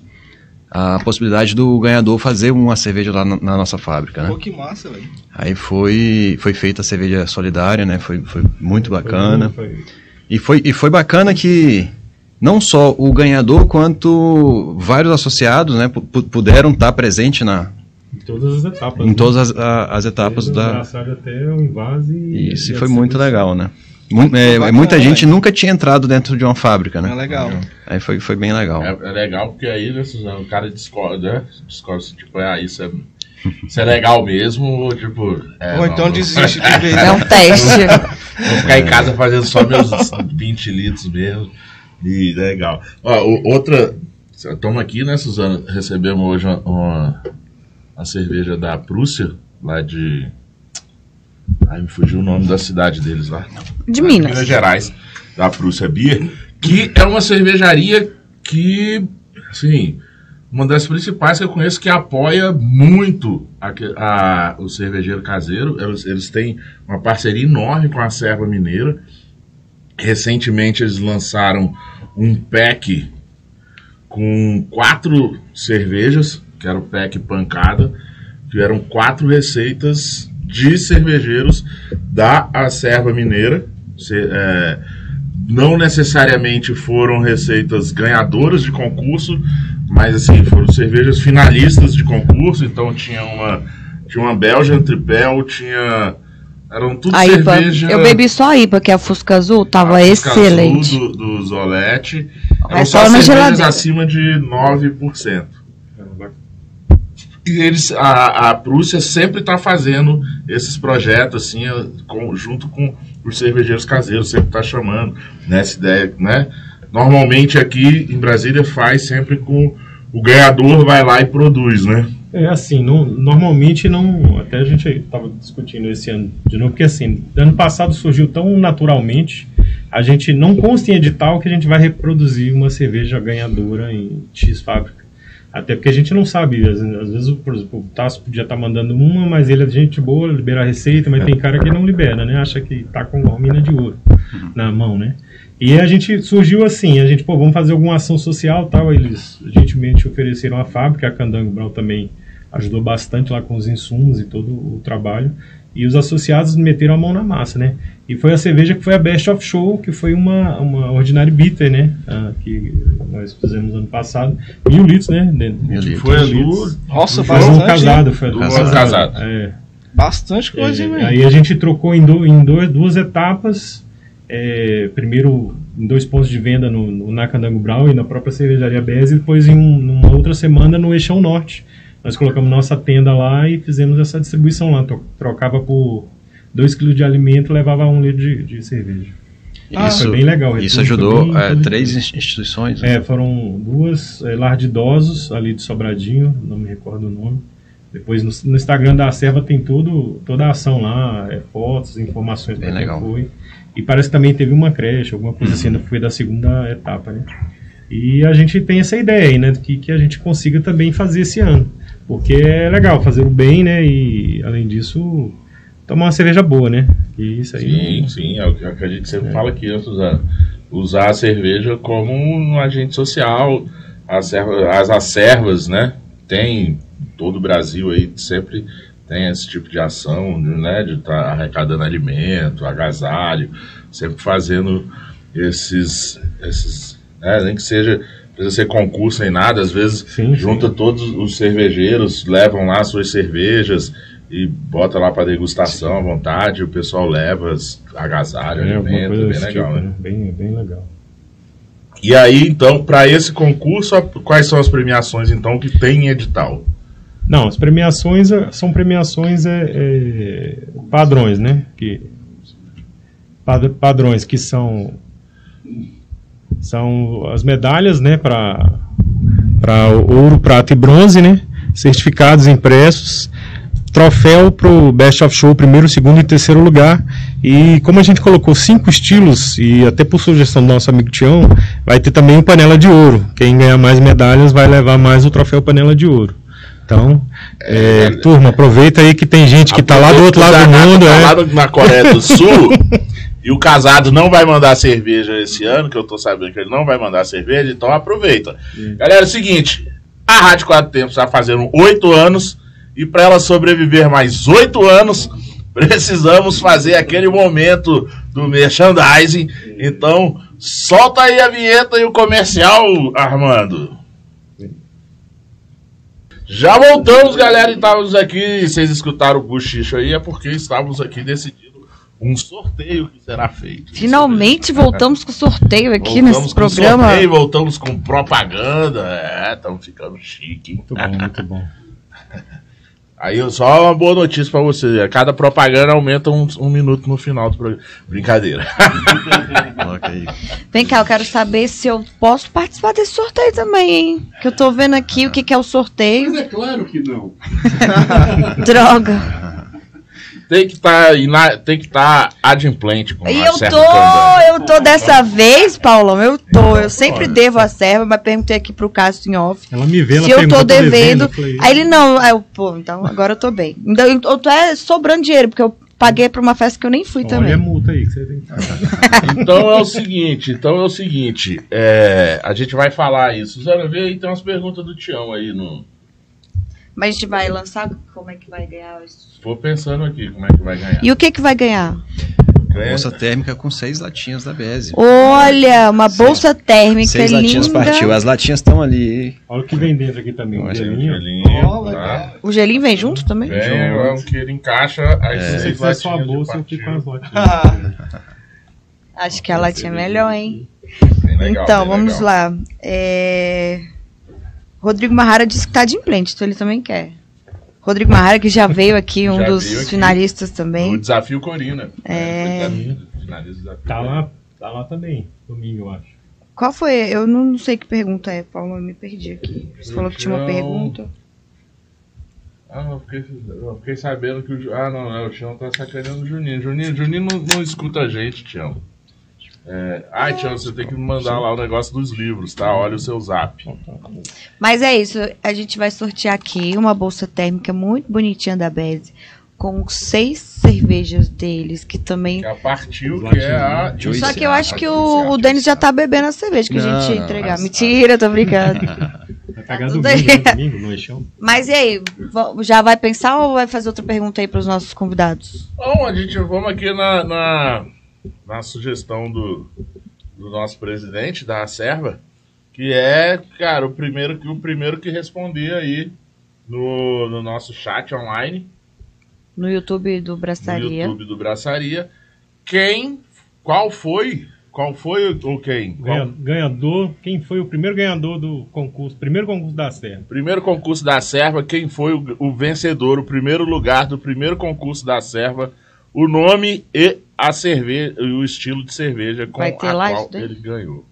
a possibilidade do ganhador fazer uma cerveja lá na, na nossa fábrica, né? Pô, que massa, velho. Aí foi, foi feita a cerveja solidária, né? Foi, foi muito bacana. Foi- E foi, e foi bacana que não só o ganhador, quanto vários associados, né? pu- pu- puderam estar presentes na, Em todas as etapas. em né? todas as, a- as etapas Desde da... até o invase. e- Isso e a foi muito legal, né? É, bacana, muita gente velho. nunca tinha entrado dentro de uma fábrica, É né? legal. Aí foi, foi bem legal. É, é legal porque aí, né, Suzano, o cara descobre, né? Descobre se, tipo, ah, isso é, isso é legal mesmo, ou tipo. é, Ou não, então não. desiste de vez. É um teste. Vou ficar em casa fazendo só meus 20 litros mesmo. E legal. Ó, outra. Estamos aqui, né, Suzana? Recebemos hoje uma, uma, uma cerveja da Prússia, lá de. Ai, me fugiu o nome da cidade deles lá. De Lá Minas. Minas Gerais, da Prússia Beer, que é uma cervejaria que, assim, uma das principais que eu conheço que apoia muito a, a- o cervejeiro caseiro. Eles, eles têm uma parceria enorme com a Serva Mineira. Recentemente eles lançaram um pack com quatro cervejas, que era o pack pancada, que eram quatro receitas de cervejeiros da Acerva Mineira. Se- é, não necessariamente foram receitas ganhadoras de concurso, mas assim, foram cervejas finalistas de concurso, então tinha uma tinha uma Belgian Tripel, tinha eram tudo A IPA. cerveja Eu bebi só a IPA, que é a Fusca Azul, tava a Fusca excelente. Azul Do, do Zolete. É Eram só só na cervejas geladeira. acima de 9%. É, bacana. E eles, a, a Prússia sempre está fazendo esses projetos assim, com- junto com os cervejeiros caseiros, sempre está chamando nessa ideia, né? Normalmente aqui em Brasília faz sempre com o ganhador vai lá e produz, né? É assim, não- normalmente não. Até a gente estava discutindo esse ano de novo, porque assim, ano passado surgiu tão naturalmente, a gente não consta em edital que a gente vai reproduzir uma cerveja ganhadora em X fábrica. Até porque a gente não sabe, às, às vezes, por exemplo, o Tasso podia estar mandando uma, mas ele é gente boa, libera a receita, mas tem cara que não libera, né? Acha que tá com uma mina de ouro na mão, né? E a gente surgiu assim, a gente, pô, vamos fazer alguma ação social tal. Eles gentilmente ofereceram a fábrica, a Candango Brown também ajudou bastante lá com os insumos e todo o trabalho. E os associados meteram a mão na massa, né? E foi a cerveja que foi a Best of Show, que foi uma, uma Ordinary Bitter, né? Ah, que nós fizemos ano passado. Mil litros, né? Mil litros. Foi a do, litros. Nossa, Foi um bastante. casado, foi a Do do casado. Casado. É. Bastante coisa, hein, É, velho? aí a gente trocou em, do- em dois- duas etapas. É, primeiro em dois pontos de venda no, no Nacandango Brau e na própria cervejaria Bez, e depois em um- numa outra semana no Eixão Norte. Nós colocamos nossa tenda lá e fizemos essa distribuição lá. Tro- Trocava por 2 kg de alimento levava um litro de, de cerveja. Ah, isso, foi bem legal. o isso ajudou bem é, três instituições. né? É, foram duas é, lar de idosos ali de Sobradinho, não me recordo o nome. Depois no, no Instagram da Serva tem tudo, toda a ação lá, é, fotos, informações Bem legal. foi. E parece que também teve uma creche, alguma coisa assim, foi da segunda etapa, né? E a gente tem essa ideia aí, né? Que, que a gente consiga também fazer esse ano. Porque é legal fazer o bem, né? E além disso, tomar uma cerveja boa, né? E isso aí. Sim, sim, é o que é a gente sempre fala aqui, né, Suzana? Usar a cerveja como um agente social. As, as acervas, né? Tem em todo o Brasil aí, sempre tem esse tipo de ação, né? De estar arrecadando alimento, agasalho, sempre fazendo esses. esses né, nem que seja. Precisa ser concurso nem nada, às vezes Sim, junta todos os cervejeiros, levam lá suas cervejas e bota lá para degustação à vontade, o pessoal leva as- agasalho, É, alimento, coisa bem legal, tipo, né? né? Bem, bem legal. E aí, então, para esse concurso, quais são as premiações, então, que tem em edital? Não, as premiações é, são premiações é, é, padrões, né? Que, pad- padrões que são são as medalhas, né? Para para ouro, prata e bronze, né? Certificados impressos, troféu pro Best of Show primeiro, segundo e terceiro lugar. E como a gente colocou cinco estilos e até por sugestão do nosso amigo Tião, vai ter também o panela de ouro. Quem ganhar mais medalhas vai levar mais o troféu panela de ouro. Então, é, turma, aproveita aí que tem gente que tá lá do outro lado do mundo, tá é. lá na Coreia do Sul, e o casado não vai mandar cerveja esse ano, que eu tô sabendo que ele não vai mandar cerveja, então aproveita. Galera, é o seguinte, a Rádio Quatro Tempos está fazendo oito anos, e para ela sobreviver mais oito anos, precisamos fazer aquele momento do merchandising. Então, solta aí a vinheta e o comercial, Armando. Já voltamos, galera, e estávamos aqui. Vocês escutaram o buchicho aí, é porque estávamos aqui decidindo um sorteio que será feito. Finalmente voltamos com o sorteio aqui Voltamos nesse com programa. sorteio, voltamos com propaganda. É, estamos ficando chique. hein? Muito bom, muito bom. Aí só uma boa notícia pra você: cada propaganda aumenta um, um minuto no final do programa. Brincadeira. Vem cá, eu quero saber se eu posso participar desse sorteio também, hein? Que eu tô vendo aqui o que, que é o sorteio. Mas é claro que não. Droga. Tem que estar tem que estar adimplente com E eu tô, eu tô dessa vez, Paulão, eu tô. Eu sempre devo a serva, mas perguntei aqui pro Cássio em off. Ela me vê, ela Se eu tô devendo. eu falei, Aí ele não, aí eu, pô, então agora eu tô bem. Então eu tô é sobrando dinheiro, porque eu paguei pra uma festa que eu nem fui Olha a também. multa aí que você tem que pagar. Então é o seguinte, então é o seguinte, é, a gente vai falar isso. Suzana, vê aí, tem umas perguntas do Tião aí no. Mas a gente vai lançar como é que vai ganhar isso. Vou pensando aqui como é que vai ganhar. E o que que vai ganhar? Ganha- Bolsa térmica com seis latinhas da Beze. Olha, uma bolsa térmica Seis latinhas linda. partiu. As latinhas estão ali. Olha o que vem dentro aqui também, um Olha, gelinho. Gelinho, tá? O gelinho vem junto também? Vem, é um que ele encaixa as Se você seis sua latinhas de bolsa, eu fico com as latinhas. Acho que a latinha é melhor, hein? Bem legal, então, bem vamos legal. lá. É, Rodrigo Marrara disse que tá de implante, então ele também quer. Rodrigo Marrara, que já veio aqui, um Já dos aqui. finalistas O também. desafio Corina. É. O desafio Tá Corina. lá, tá lá também, domingo, eu acho. Qual foi? Eu não sei que pergunta é, Paulo, eu me perdi aqui. Você falou que tinha uma pergunta. Ah, eu fiquei, eu fiquei sabendo que o. Ah, não, não, o Tião tá sacaneando o Juninho. Juninho, Juninho não, não escuta a gente, Tião. É... Ai, Tião, você tem que me mandar lá o negócio dos livros, tá? Olha o seu zap. Mas é isso, a gente vai sortear aqui uma bolsa térmica muito bonitinha da Beze, com seis cervejas deles, que também. Que é a partiu, que é a. Juice. Só que eu acho que A o, o Denis já tá bebendo a cerveja que a Não, gente ia entregar. mas- Mentira, tô brincando. Vai pegar tudo domingo, aí. né? domingo, no. Mas e aí, já vai pensar ou vai fazer outra pergunta aí pros nossos convidados? Bom, a gente vamos aqui na, na, na sugestão do, do nosso presidente da Serva, que é, cara, o primeiro que o primeiro que responder aí no, no nosso chat online, No YouTube do no Braçaria. YouTube do Braçaria, quem, qual foi, qual foi o- ou quem? Qual- Ganha- ganhador, quem foi o primeiro ganhador do concurso, primeiro concurso da Serra? Primeiro concurso da Serva, quem foi o, o vencedor, o primeiro lugar do primeiro concurso da Serva, o nome e a cerveja, o estilo de cerveja com Vai ter a qual ele ganhou.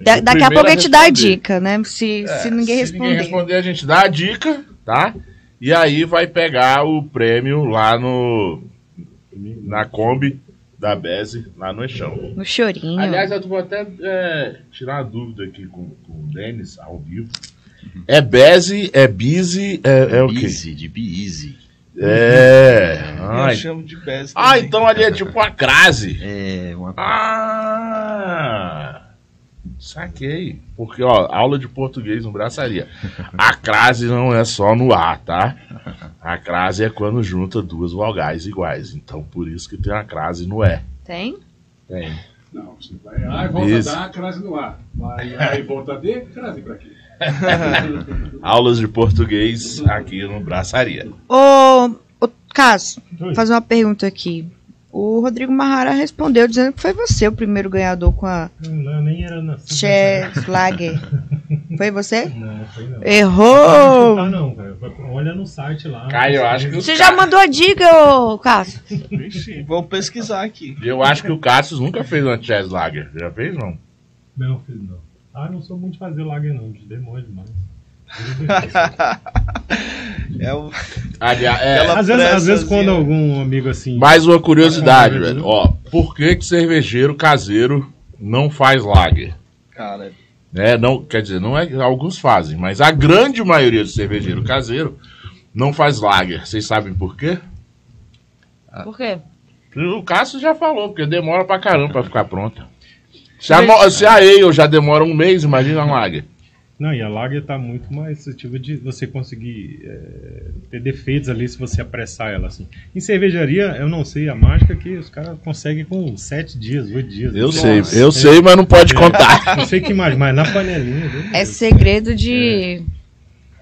Da- O daqui a pouco a gente dá a dica, né? Se, É, se ninguém se responder. ninguém responder, a gente dá a dica, tá? E aí vai pegar o prêmio lá no na Kombi da Beze, lá no Eixão. No chorinho. Aliás, eu vou até é, tirar uma dúvida aqui com, com o Denis, ao vivo. É Beze, é Bize, é, é o quê? Easy, de be É. Eu Ai. chamo de Bez. Ah, também. então ali é tipo uma crase. É, uma Ah! Saquei. Porque, ó, aula de português no braçaria. A crase não é só no A, tá? A crase é quando junta duas vogais iguais. Então, por isso que tem a crase no E. Tem? Tem. Não, você vai A e volta dar, crase no A. Vai A e volta D, crase pra quê? Aulas de português aqui no braçaria. Ô, ô Cássio, vou fazer uma pergunta aqui. O Rodrigo Marrara respondeu dizendo que foi você o primeiro ganhador com a Não, nem era na. Chess Lager. Foi você? Não, foi não. Errou! Não, não, cara. Olha no site lá. Caio, eu acho que Você já mandou a dica, ô Cássio? Vixe, vou pesquisar aqui. Eu acho que o Cassius nunca fez uma Chess Lager. Já fez, não? Não, fiz não. Ah, não sou muito de fazer lager não, de demônio demais. É o. Aliás, é, às, vezes, às vezes quando algum amigo assim. Mais uma curiosidade, Ah, velho. Ó, por que, que cervejeiro caseiro não faz lager? Cara, né? Não, quer dizer, não é, alguns fazem, mas a grande maioria do cervejeiro caseiro não faz lager. Vocês sabem por quê? Por quê? O Cássio já falou, porque demora pra caramba pra ficar pronta. Se a, mo- se a ale já demora um mês, imagina a lager. Não, e a lager tá muito mais suscetível de você conseguir é, ter defeitos ali se você apressar ela assim. Em cervejaria, eu não sei a mágica que os caras conseguem com 7 dias, 8 dias. Eu sei, eu sei, mas não pode contar. Não sei que mais, mas na panelinha? É segredo de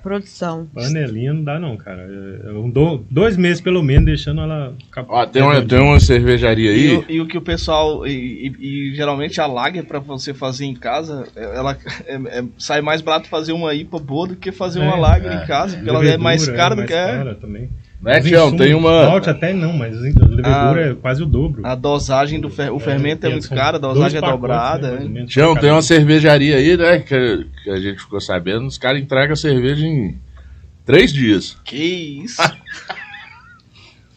produção. Panelinha não dá não, cara. É, Eu dou dois meses pelo menos deixando ela Ó, tem, uma, tem uma cervejaria E, aí. o- e o que o pessoal. E, e- e geralmente a lager pra você fazer em casa, é- ela é- é- sai mais barato fazer uma IPA boa do que fazer uma É, lager é. em casa, porque ela é mais cara do mais que é. cara também. Né, Tião? Tem uma. Malte até não, mas a levedura Ah. é quase o dobro. A dosagem do fer, o fermento é, tem- muito cara, a dosagem é pacotes, dobrada. né, né? Tião, tem uma cervejaria aí, né? Que, que a gente ficou sabendo. Os caras entregam a cerveja em três dias. Que isso?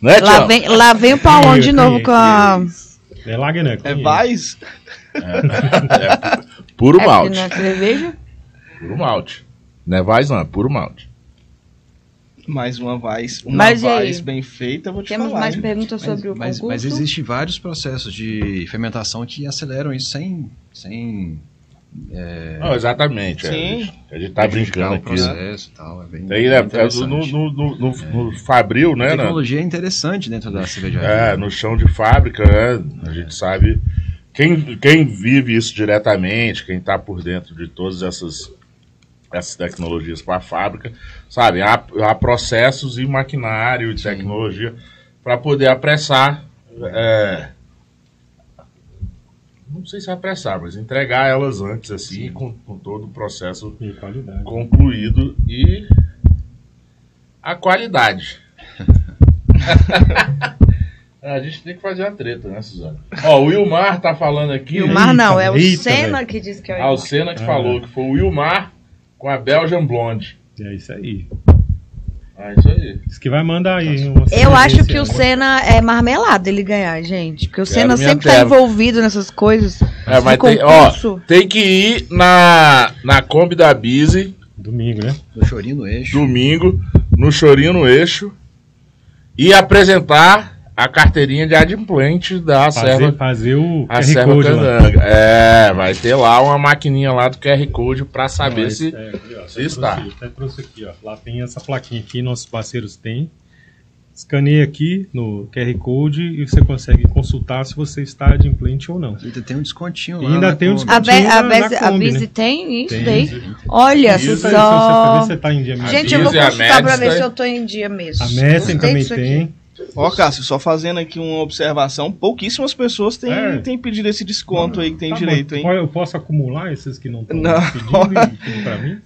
Né, Lá Tião? vem, lá vem o Paulão de novo com a. É lager, né? É Vais? Puro É, malte. na cerveja? Puro malte. Não é Vais, não, é puro malte. Mais uma Vais. Uma Mas bem feita, eu vou te Temos falar. mais hein? perguntas Mas, sobre o mas, concurso? mas existem vários processos de fermentação que aceleram isso sem, sem Não, exatamente. é. Sim. A gente tá brincando o aqui. Né? processo e tal. É bem, Tem, bem né, interessante. no, no, no, no, no Fabril, A né? né? tecnologia é interessante dentro da cervejaria. É, no chão de fábrica, né? A gente sabe. Quem, quem vive isso diretamente, quem está por dentro de todas essas, essas tecnologias para a fábrica, sabe? Há, há processos e maquinário e tecnologia para poder apressar. é, não sei se apressar, mas entregar elas antes, assim, com, com todo o processo E concluído e a qualidade. A gente tem que fazer uma treta, né, Suzana? Ó, o Wilmar tá falando aqui. Wilmar não, é o Senna que disse que é o Ah, o Wilmar. Senna que Ah. falou que foi o Wilmar com a Belgian Blonde. É isso aí. Ah, isso aí. Diz que vai mandar aí. Eu acho que o. Senna é marmelada ele ganhar, gente. Porque o Quero Senna sempre tá terra. envolvido nessas coisas. É, mas tem, ó, tem que ir na, na Kombi da Bizi, Domingo, né? Do chorinho no eixo. domingo, no Chorinho no Eixo, e apresentar a carteirinha de adimplente da Fazer, Serva fazer o A QR Serva Code lá. Cananga. É, vai ter lá uma maquininha lá do QR Code pra saber Não, se. é, aqui, ó, se até está. trouxe- Até trouxe aqui, ó. Lá tem essa plaquinha aqui, nossos parceiros têm. Escaneia aqui no QR Code e você consegue consultar se você está adimplente ou não. Ainda tem um descontinho E lá. ainda tem um Kombi. A, Be a, a Bizi né? tem isso Tem. daí? Olha Isso aí, só. Se você tá em dia mesmo. Gente, eu vou a consultar pra ver se eu tô em dia mesmo. A Messen também tem. Ó, Cássio, só fazendo aqui uma observação, pouquíssimas pessoas têm, É. têm pedido esse desconto aí que tem Tá bom. direito, hein? Eu posso acumular esses que não estão Não. pedindo e pra mim?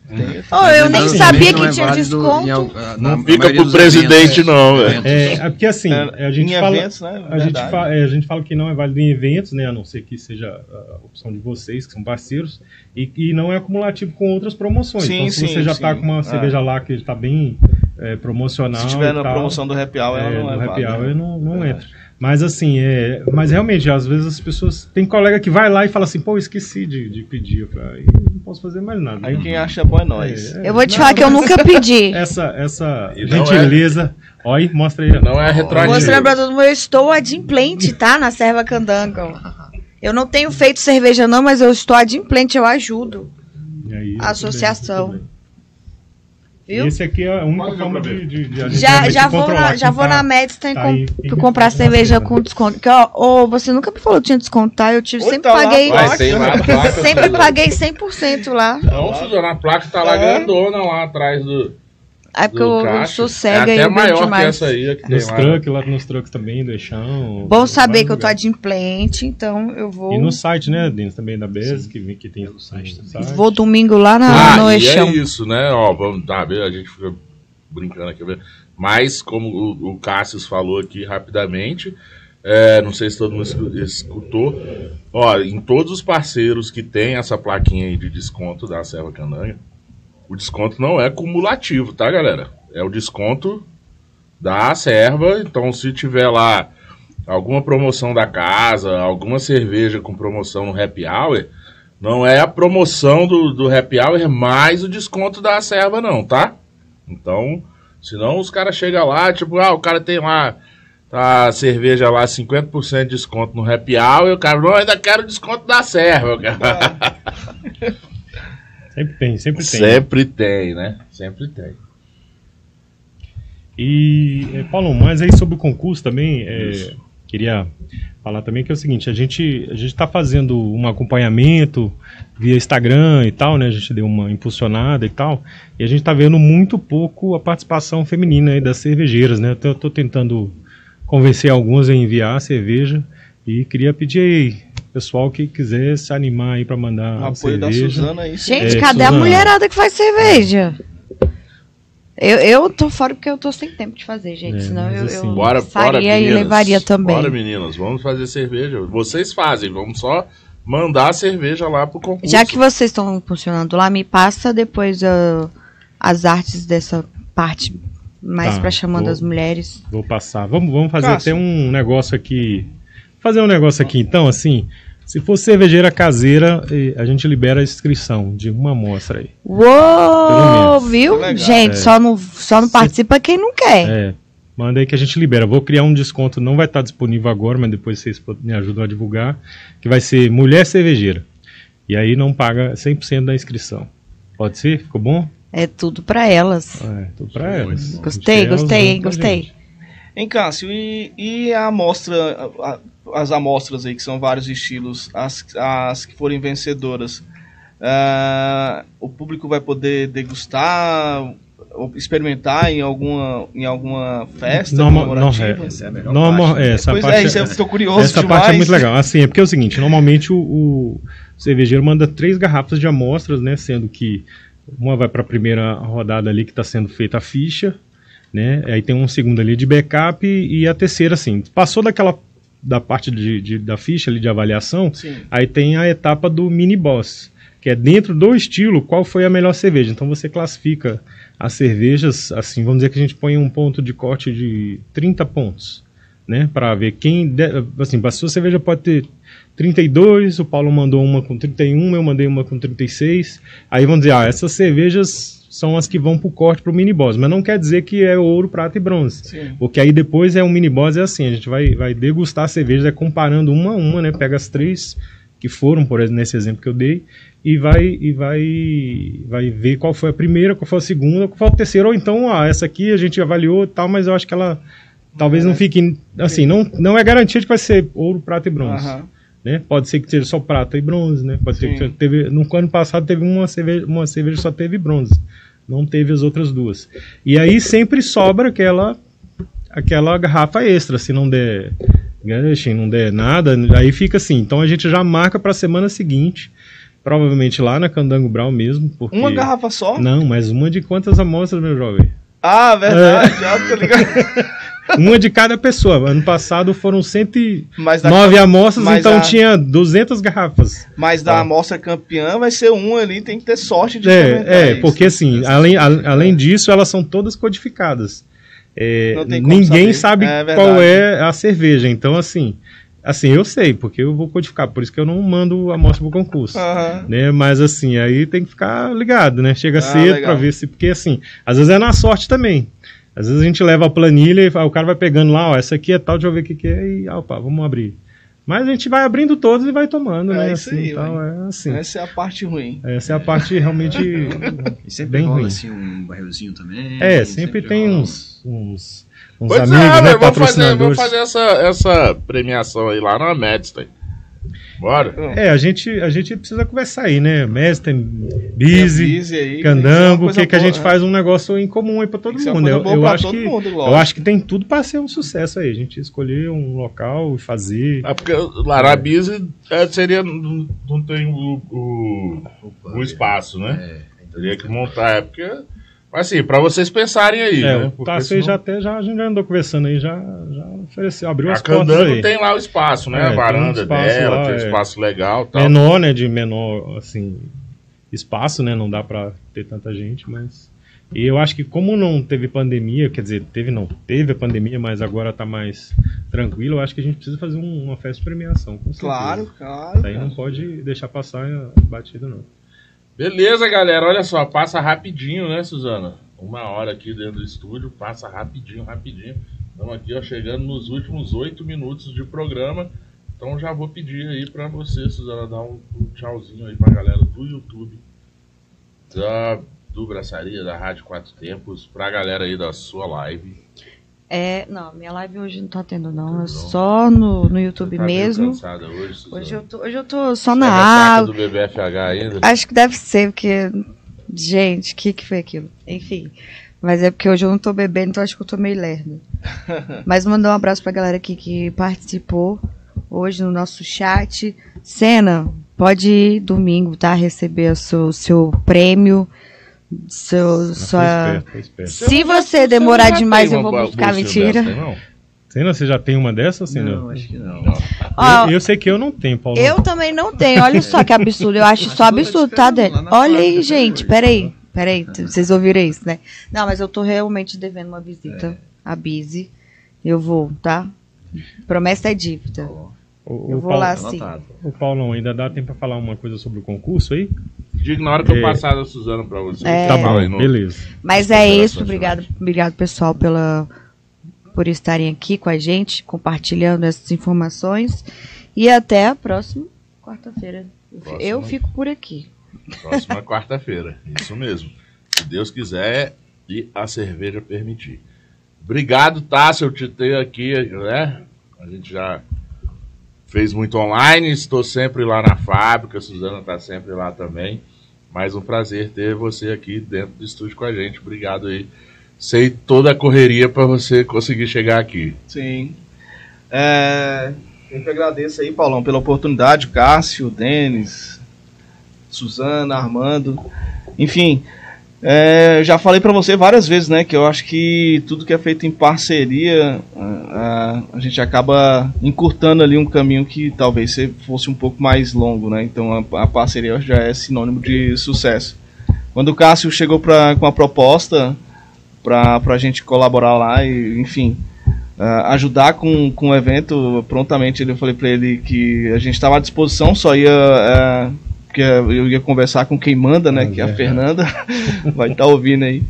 Oh, eu nem sabia não que é tinha válido desconto. em Não fica pro presidente, eventos, não, velho. eventos. É, é porque assim, É, a gente em fala. eventos, né? A gente, Verdade. fa- é, a gente fala que não é válido em eventos, né? A não ser que seja a opção de vocês, que são parceiros, e, e não é acumulativo com outras promoções. Sim, então, se sim, você já sim. tá com uma É. cerveja lá que está bem é, promocional. Se tiver e na tal, promoção do Happy Hour, ela é, não é no happy hour não, não Verdade. entra. Mas assim, é, mas realmente, às vezes as pessoas. Tem colega que vai lá e fala assim, pô, esqueci de, de pedir. Eu falo, "Aí não posso fazer mais nada. Aí quem acha bom é nós. É, é, Eu vou te não, falar que eu nunca pedi. Essa, essa E não gentileza. Olha aí, mostra aí. Não é retroativo. Mostrando pra todo mundo, eu estou adimplente, tá? Na Serva Candango. Eu não tenho feito cerveja, não, mas eu estou adimplente, eu ajudo. E aí, A associação. tudo bem. Viu? Esse aqui é a única Fala, forma de, de, de gente Já, já vou na, já vou tá- na Medstein tá com, quem comprar tá cerveja com desconto. Que, ó, ô, você nunca me falou que tinha desconto, tá? Eu tive, Oi, sempre tá lá, paguei. Vai, lá placa. Sempre paguei 100% lá. Não, Suzana, a placa tá lá É. grandona lá atrás do. É porque eu, sou é cega e até eu bebo maior que demais. essa aí que Nos lá. trucks, lá nos trucks também, do Eixão. Bom saber que eu tô adimplente, então eu vou. E no site, né, Denis, também da BES, que, que tem no site. Vou domingo lá na, Ah, no e Eixão. é isso, né? Ó, vamos, tá, a gente fica brincando aqui. Mas, como o, o Cassius falou aqui rapidamente, é, não sei se todo mundo escu- escutou, ó, em todos os parceiros que tem essa plaquinha aí de desconto da Serva Candanha, o desconto não é cumulativo, tá, galera? É o desconto da serva, então se tiver lá alguma promoção da casa, alguma cerveja com promoção no happy hour, não é a promoção do, do happy hour mais o desconto da serva, não, tá? Então, senão os caras chegam lá, tipo, ah, o cara tem lá tá, a cerveja lá, 50% de desconto no happy hour, e o cara, não, ainda quero desconto da serva, cara. Sempre tem, sempre tem. Sempre tem, né? Sempre tem. E, é, Paulo, mas aí sobre o concurso também, é, queria falar também que é o seguinte, a gente a gente está fazendo um acompanhamento via Instagram e tal, né? A gente deu uma impulsionada e tal, e a gente está vendo muito pouco a participação feminina aí das cervejeiras, né? Eu tô tentando convencer algumas a enviar a cerveja e queria pedir aí, pessoal que quiser se animar aí para mandar O a apoio da cerveja. Suzana aí. sim. Gente, É, cadê a Suzana. mulherada que faz cerveja? Eu, eu tô fora porque eu tô sem tempo de fazer, gente. É, senão eu, assim, eu Bora, bora, faria e meninas. levaria também. Bora, meninas, vamos fazer cerveja. Vocês fazem, vamos só mandar a cerveja lá pro concurso. Já que vocês estão funcionando lá, me passa depois ah, as artes dessa parte mais Tá, pra chamando vou- as mulheres. Vou passar. Vamos, vamos fazer Cássio. até um negócio aqui. Fazer um negócio aqui, então, assim. Se for cervejeira caseira, a gente libera a inscrição de uma amostra aí. Uou, viu? Legal. Gente, É. só não, só não Se- participa quem não quer. É. Manda aí que a gente libera. Vou criar um desconto, não vai estar disponível agora, mas depois vocês me ajudam a divulgar. Que vai ser mulher cervejeira. E aí não paga 100% da inscrição. Pode ser? Ficou bom? É tudo pra elas. É, tudo pra elas. Gostei, gente quer elas gostei, Hein, Cássio, e, e a amostra, a- as amostras aí, que são vários estilos, as, as que forem vencedoras, ah, o público vai poder degustar, experimentar em alguma, em alguma festa Norma- comemorativa? não, Essa é a melhor parte, né? é, essa pois parte é, isso eu tô curioso Essa demais. parte é muito legal. Assim, é porque é o seguinte, normalmente o, o cervejeiro manda três garrafas de amostras, né? Sendo que uma vai para a primeira rodada ali que está sendo feita a ficha, né? Aí tem um segundo ali de backup e, e a terceira, assim, passou daquela da parte de, de- da ficha ali de avaliação, Sim. aí tem a etapa do mini boss, que é dentro do estilo qual foi a melhor cerveja. Então você classifica as cervejas, assim, vamos dizer que a gente põe um ponto de corte de 30 pontos, né, para ver quem, de- assim, a sua cerveja pode ter 32, o Paulo mandou uma com 31, eu mandei uma com 36. Aí vamos dizer, ah, essas cervejas são as que vão pro corte pro mini boss, mas não quer dizer que é ouro, prata e bronze. Sim. Porque aí depois é um mini boss, é assim, a gente vai, vai degustar a cerveja, é comparando uma a uma, né? Pega as três que foram, por exemplo, nesse exemplo que eu dei, e vai e vai vai ver qual foi a primeira, qual foi a segunda, qual foi a terceira, ou então, ah, essa aqui a gente avaliou e tal, mas eu acho que ela talvez não fique assim, não, não é garantia de que vai ser ouro, prata e bronze. Né? Pode ser que seja só prata e bronze, né? Pode ser que teve no ano passado teve uma cerveja, uma cerveja só teve bronze, não teve as outras duas. E aí sempre sobra aquela aquela garrafa extra. Se não der gancho, não der nada, aí fica assim. Então a gente já marca para a semana seguinte. Provavelmente lá na Candango Brau mesmo. Porque... Uma garrafa só? Não, mas uma de quantas amostras, meu jovem? Ah, verdade, é. já tô ligado. uma de cada pessoa. Ano passado foram 109 da, amostras, então a, tinha 200 garrafas. Mas da ah. amostra campeã vai ser um ali, tem que ter sorte de É, é isso, porque assim, além, a, além disso, elas são todas codificadas. É, ninguém sabe é qual é a cerveja, então assim... Assim, eu sei, porque eu vou codificar, por isso que eu não mando a amostra pro concurso. Uhum. Né? Mas assim, aí tem que ficar ligado, né? Chega ah, cedo para ver se. Porque assim, às vezes é na sorte também. Às vezes a gente leva a planilha e o cara vai pegando lá, ó, essa aqui é tal, deixa eu ver o que, que é, e opa, vamos abrir. Mas a gente vai abrindo todos e vai tomando, é né? Isso assim, aí, tal, é assim. Essa é a parte ruim. Essa é a parte realmente e sempre bem rola, ruim. assim um barrilzinho também. É, sempre, sempre tem uns, uns, uns pois amigos, é, né, vamos fazer, vamos fazer essa, essa premiação aí lá na Medstein. Bora. É, a gente, a gente precisa conversar aí, né? Mestre, Busy, Candango, que, que a gente né? faz um negócio em comum aí pra todo mundo. Eu, eu acho que, mundo, eu acho que tem tudo para ser um sucesso aí. A gente escolher um local e fazer. É porque lá na Busy é, seria. Não tem o, o, o espaço, né? É, Teria que montar, é porque assim, para vocês pensarem aí, é, né? O Tassi senão... já até já a gente já andou conversando aí, já, já ofereceu, abriu a as portas aí. tem lá o espaço, né? É, a varanda tem um dela, lá, tem um é. espaço legal, tal. Menor, né, de menor assim espaço, né? Não dá para ter tanta gente, mas e eu acho que como não teve pandemia, quer dizer, teve não, teve a pandemia, mas agora tá mais tranquilo, eu acho que a gente precisa fazer um, uma festa de premiação, com Claro, claro. Daí não pode deixar passar batida não. Beleza, galera. Olha só, passa rapidinho, né, Suzana? Uma hora aqui dentro do estúdio, passa rapidinho, rapidinho. Estamos aqui, ó, chegando nos últimos oito minutos de programa. Então já vou pedir aí para você, Suzana, dar um, um tchauzinho aí pra galera do YouTube, da, do Braçaria, da Rádio Quatro Tempos, pra galera aí da sua live. É, não, minha live hoje não tá tendo, não. É só no, no YouTube tá mesmo. Hoje, hoje, eu tô, hoje eu tô só na água. do BBFH ainda? Acho que deve ser, porque. Gente, o que, que foi aquilo? Enfim. Mas é porque hoje eu não tô bebendo, então acho que eu tô meio lerdo. Mas mandar um abraço pra galera aqui que participou hoje no nosso chat. Cena, pode ir domingo, tá? Receber o seu, seu prêmio seu, sua... Esperto, Se você demorar você demais, eu vou buscar mentira. Cena, você já tem uma dessas, Cena? Não, acho que não. Eu, eu, sei que eu não tenho, Paulo. Eu também não tenho. Olha só que absurdo. Eu acho só absurdo, tá, Dani? Olha aí, gente. Peraí. Peraí. Vocês ouviram isso, né? Não, mas eu tô realmente devendo uma visita à Bizi. Eu vou, tá? Promessa é dívida. O, eu vou Paulo, lá sim. O Paulão, ainda dá tempo para falar uma coisa sobre o concurso aí? Digo na hora que é. eu passar da Suzana para você. É. Tá bom, beleza. Mas é isso, obrigado, obrigado pessoal pela por estarem aqui com a gente, compartilhando essas informações e até a próxima quarta-feira. Eu fico por aqui. Próxima quarta-feira, isso mesmo. Se Deus quiser e a cerveja permitir. Obrigado, Tássio, eu te ter aqui, né? A gente já fez muito online, estou sempre lá na fábrica, a Suzana está sempre lá também. Mais um prazer ter você aqui dentro do estúdio com a gente. Obrigado aí. Sei toda a correria para você conseguir chegar aqui. Sim. É, eu que agradeço aí, Paulão, pela oportunidade. Cássio, Denis, Suzana, Armando. Enfim, é, já falei para você várias vezes, né, que eu acho que tudo que é feito em parceria, a, a, gente acaba encurtando ali um caminho que talvez fosse um pouco mais longo, né? Então a, a parceria já é sinônimo de sucesso. Quando o Cássio chegou pra, com a proposta para a gente colaborar lá e, enfim, uh, ajudar com, com o evento, prontamente eu falei para ele que a gente estava à disposição, só ia uh, porque eu ia conversar com quem manda, né? que é a Fernanda. vai estar tá ouvindo aí.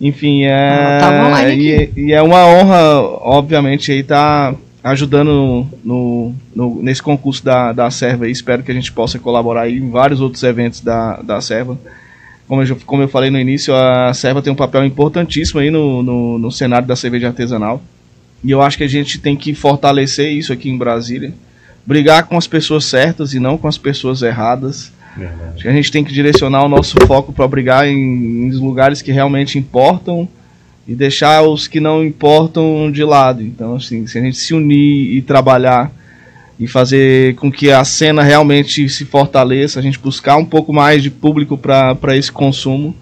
Enfim, é. Ah, tá e, e, é uma honra, obviamente, aí estar tá ajudando no, no, nesse concurso da, da Serva. E espero que a gente possa colaborar em vários outros eventos da, da Serva. Como eu, como eu falei no início, a Serva tem um papel importantíssimo aí no, no, no cenário da cerveja artesanal. E eu acho que a gente tem que fortalecer isso aqui em Brasília. Brigar com as pessoas certas e não com as pessoas erradas Acho que a gente tem que direcionar o nosso foco para brigar em, em lugares que realmente importam e, deixar os que não importam de lado. Então, assim, se a gente se unir e trabalhar e fazer com que a cena realmente se fortaleça, a gente buscar um pouco mais de público para esse consumo,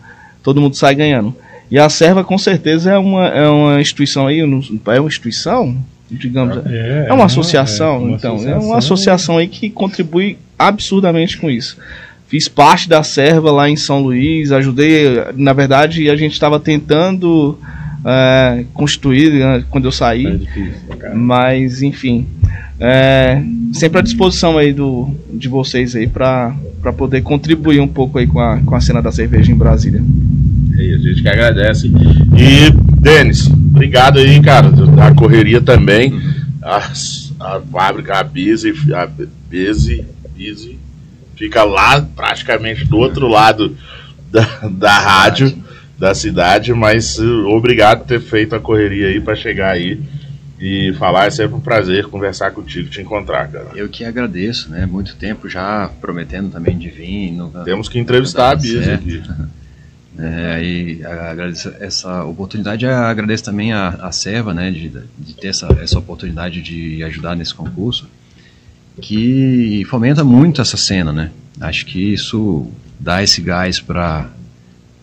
todo mundo sai ganhando. E a Serva com certeza é uma, é uma instituição aí, é uma instituição, digamos, é, é uma associação, é uma então, associação. é uma associação aí que contribui absurdamente com isso. Fiz parte da Serva lá em São Luís, ajudei, na verdade, a gente estava tentando é, constituir né, quando eu saí, é difícil, mas enfim, é, sempre à disposição aí do, de vocês aí para poder contribuir um pouco aí com a, com a cena da cerveja em Brasília. a gente que agradece. E, Denis, obrigado aí, cara, da correria também. A, a fábrica, a Busy, a Busy, Fica lá praticamente do outro lado da, da rádio, da cidade, mas uh, obrigado por ter feito a correria aí para chegar aí e falar. É sempre um prazer conversar contigo, te encontrar, cara. Eu que agradeço, né? Muito tempo já prometendo também de vir. Temos que entrevistar a Bia aqui. É, e agradeço essa oportunidade, agradeço também a, a Serva, né, de, de ter essa, essa oportunidade de ajudar nesse concurso que fomenta muito essa cena, né? Acho que isso dá esse gás para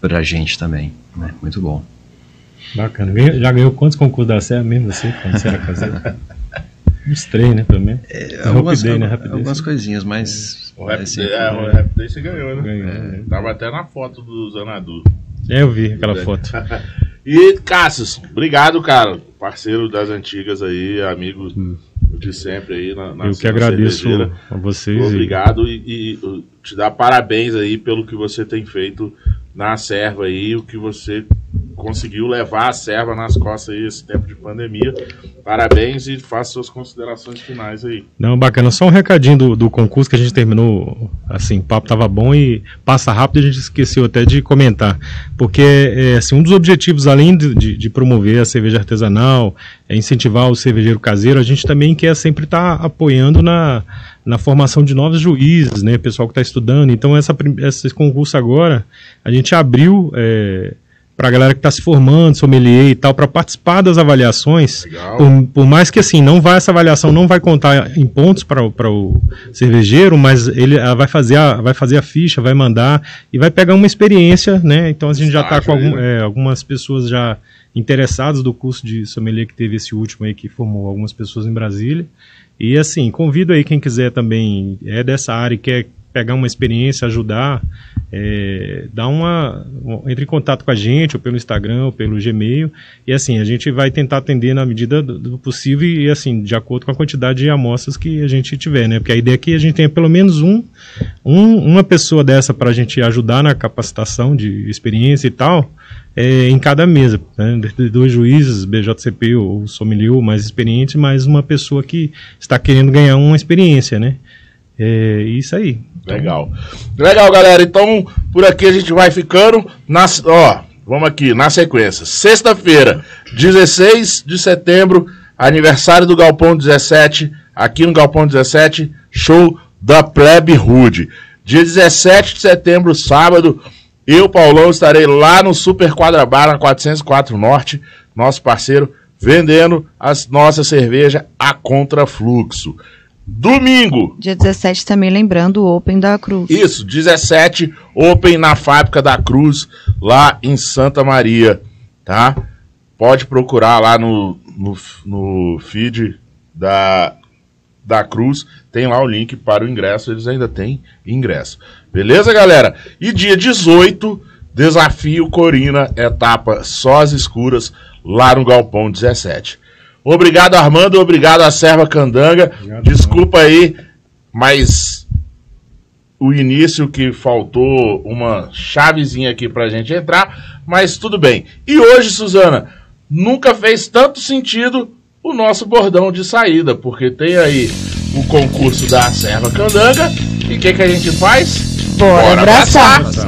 a gente também, né? Muito bom. Bacana. Já ganhou quantos concursos da Serra mesmo você, quando você era casado? Uns três, né, pelo menos. É, algumas, Day, né? Rapidez, algumas coisinhas, mas... O Rap, assim, é, o Rap Day você ganhou, né? Ganhou, é. Tava até na foto do Zanadu. É, eu vi aquela foto. e, Cassius, obrigado, cara. Parceiro das antigas aí, amigo hum de sempre aí na, na Eu que agradeço a vocês. Obrigado e, e, te dar parabéns aí pelo que você tem feito na serva aí, o que você conseguiu levar a serva nas costas aí esse tempo de pandemia. Parabéns e faça suas considerações finais aí. Não, bacana. Só um recadinho do, do concurso que a gente terminou, assim, o papo tava bom e passa rápido a gente esqueceu até de comentar. Porque, é, assim, um dos objetivos, além de, de, de promover a cerveja artesanal, é incentivar o cervejeiro caseiro, a gente também quer sempre estar tá apoiando na, na formação de novos juízes, né, pessoal que está estudando. Então, essa, esse concurso agora, a gente abriu é, para a galera que está se formando, sommelier e tal, para participar das avaliações. Por, por, mais que assim, não vai essa avaliação não vai contar em pontos para o cervejeiro, mas ele vai fazer, a, vai fazer a ficha, vai mandar e vai pegar uma experiência, né? Então a gente já está com algum, né? é, algumas pessoas já interessadas do curso de sommelier que teve esse último aí que formou algumas pessoas em Brasília. E assim, convido aí quem quiser também, é dessa área e quer pegar uma experiência, ajudar, é, dá uma, entre em contato com a gente, ou pelo Instagram, ou pelo Gmail, e assim, a gente vai tentar atender na medida do, do possível e assim, de acordo com a quantidade de amostras que a gente tiver, né? Porque a ideia é que a gente tenha pelo menos um, um uma pessoa dessa para a gente ajudar na capacitação de experiência e tal, é, em cada mesa. Né? Dois juízes, BJCP ou sommelier mais experiente, mais uma pessoa que está querendo ganhar uma experiência, né? É isso aí. Legal. Legal, galera. Então, por aqui a gente vai ficando. Na, ó, vamos aqui, na sequência. Sexta-feira, 16 de setembro, aniversário do Galpão 17, aqui no Galpão 17, show da Plebe Rude. Dia 17 de setembro, sábado, eu, Paulão, estarei lá no Super Quadrabar, na 404 Norte, nosso parceiro, vendendo as nossas cervejas a contrafluxo. Domingo. Dia 17 também lembrando o Open da Cruz. Isso, 17 Open na fábrica da Cruz, lá em Santa Maria, tá? Pode procurar lá no, no, no feed da, da Cruz, tem lá o link para o ingresso, eles ainda têm ingresso. Beleza, galera? E dia 18, desafio Corina, etapa sós escuras, lá no Galpão 17. Obrigado, Armando. Obrigado a Serva Candanga. Obrigado, Desculpa aí, mas o início que faltou uma chavezinha aqui pra gente entrar, mas tudo bem. E hoje, Suzana, nunca fez tanto sentido o nosso bordão de saída, porque tem aí o concurso da Serva Candanga. E o que, que a gente faz? Bora, Bora abraçar. abraçar.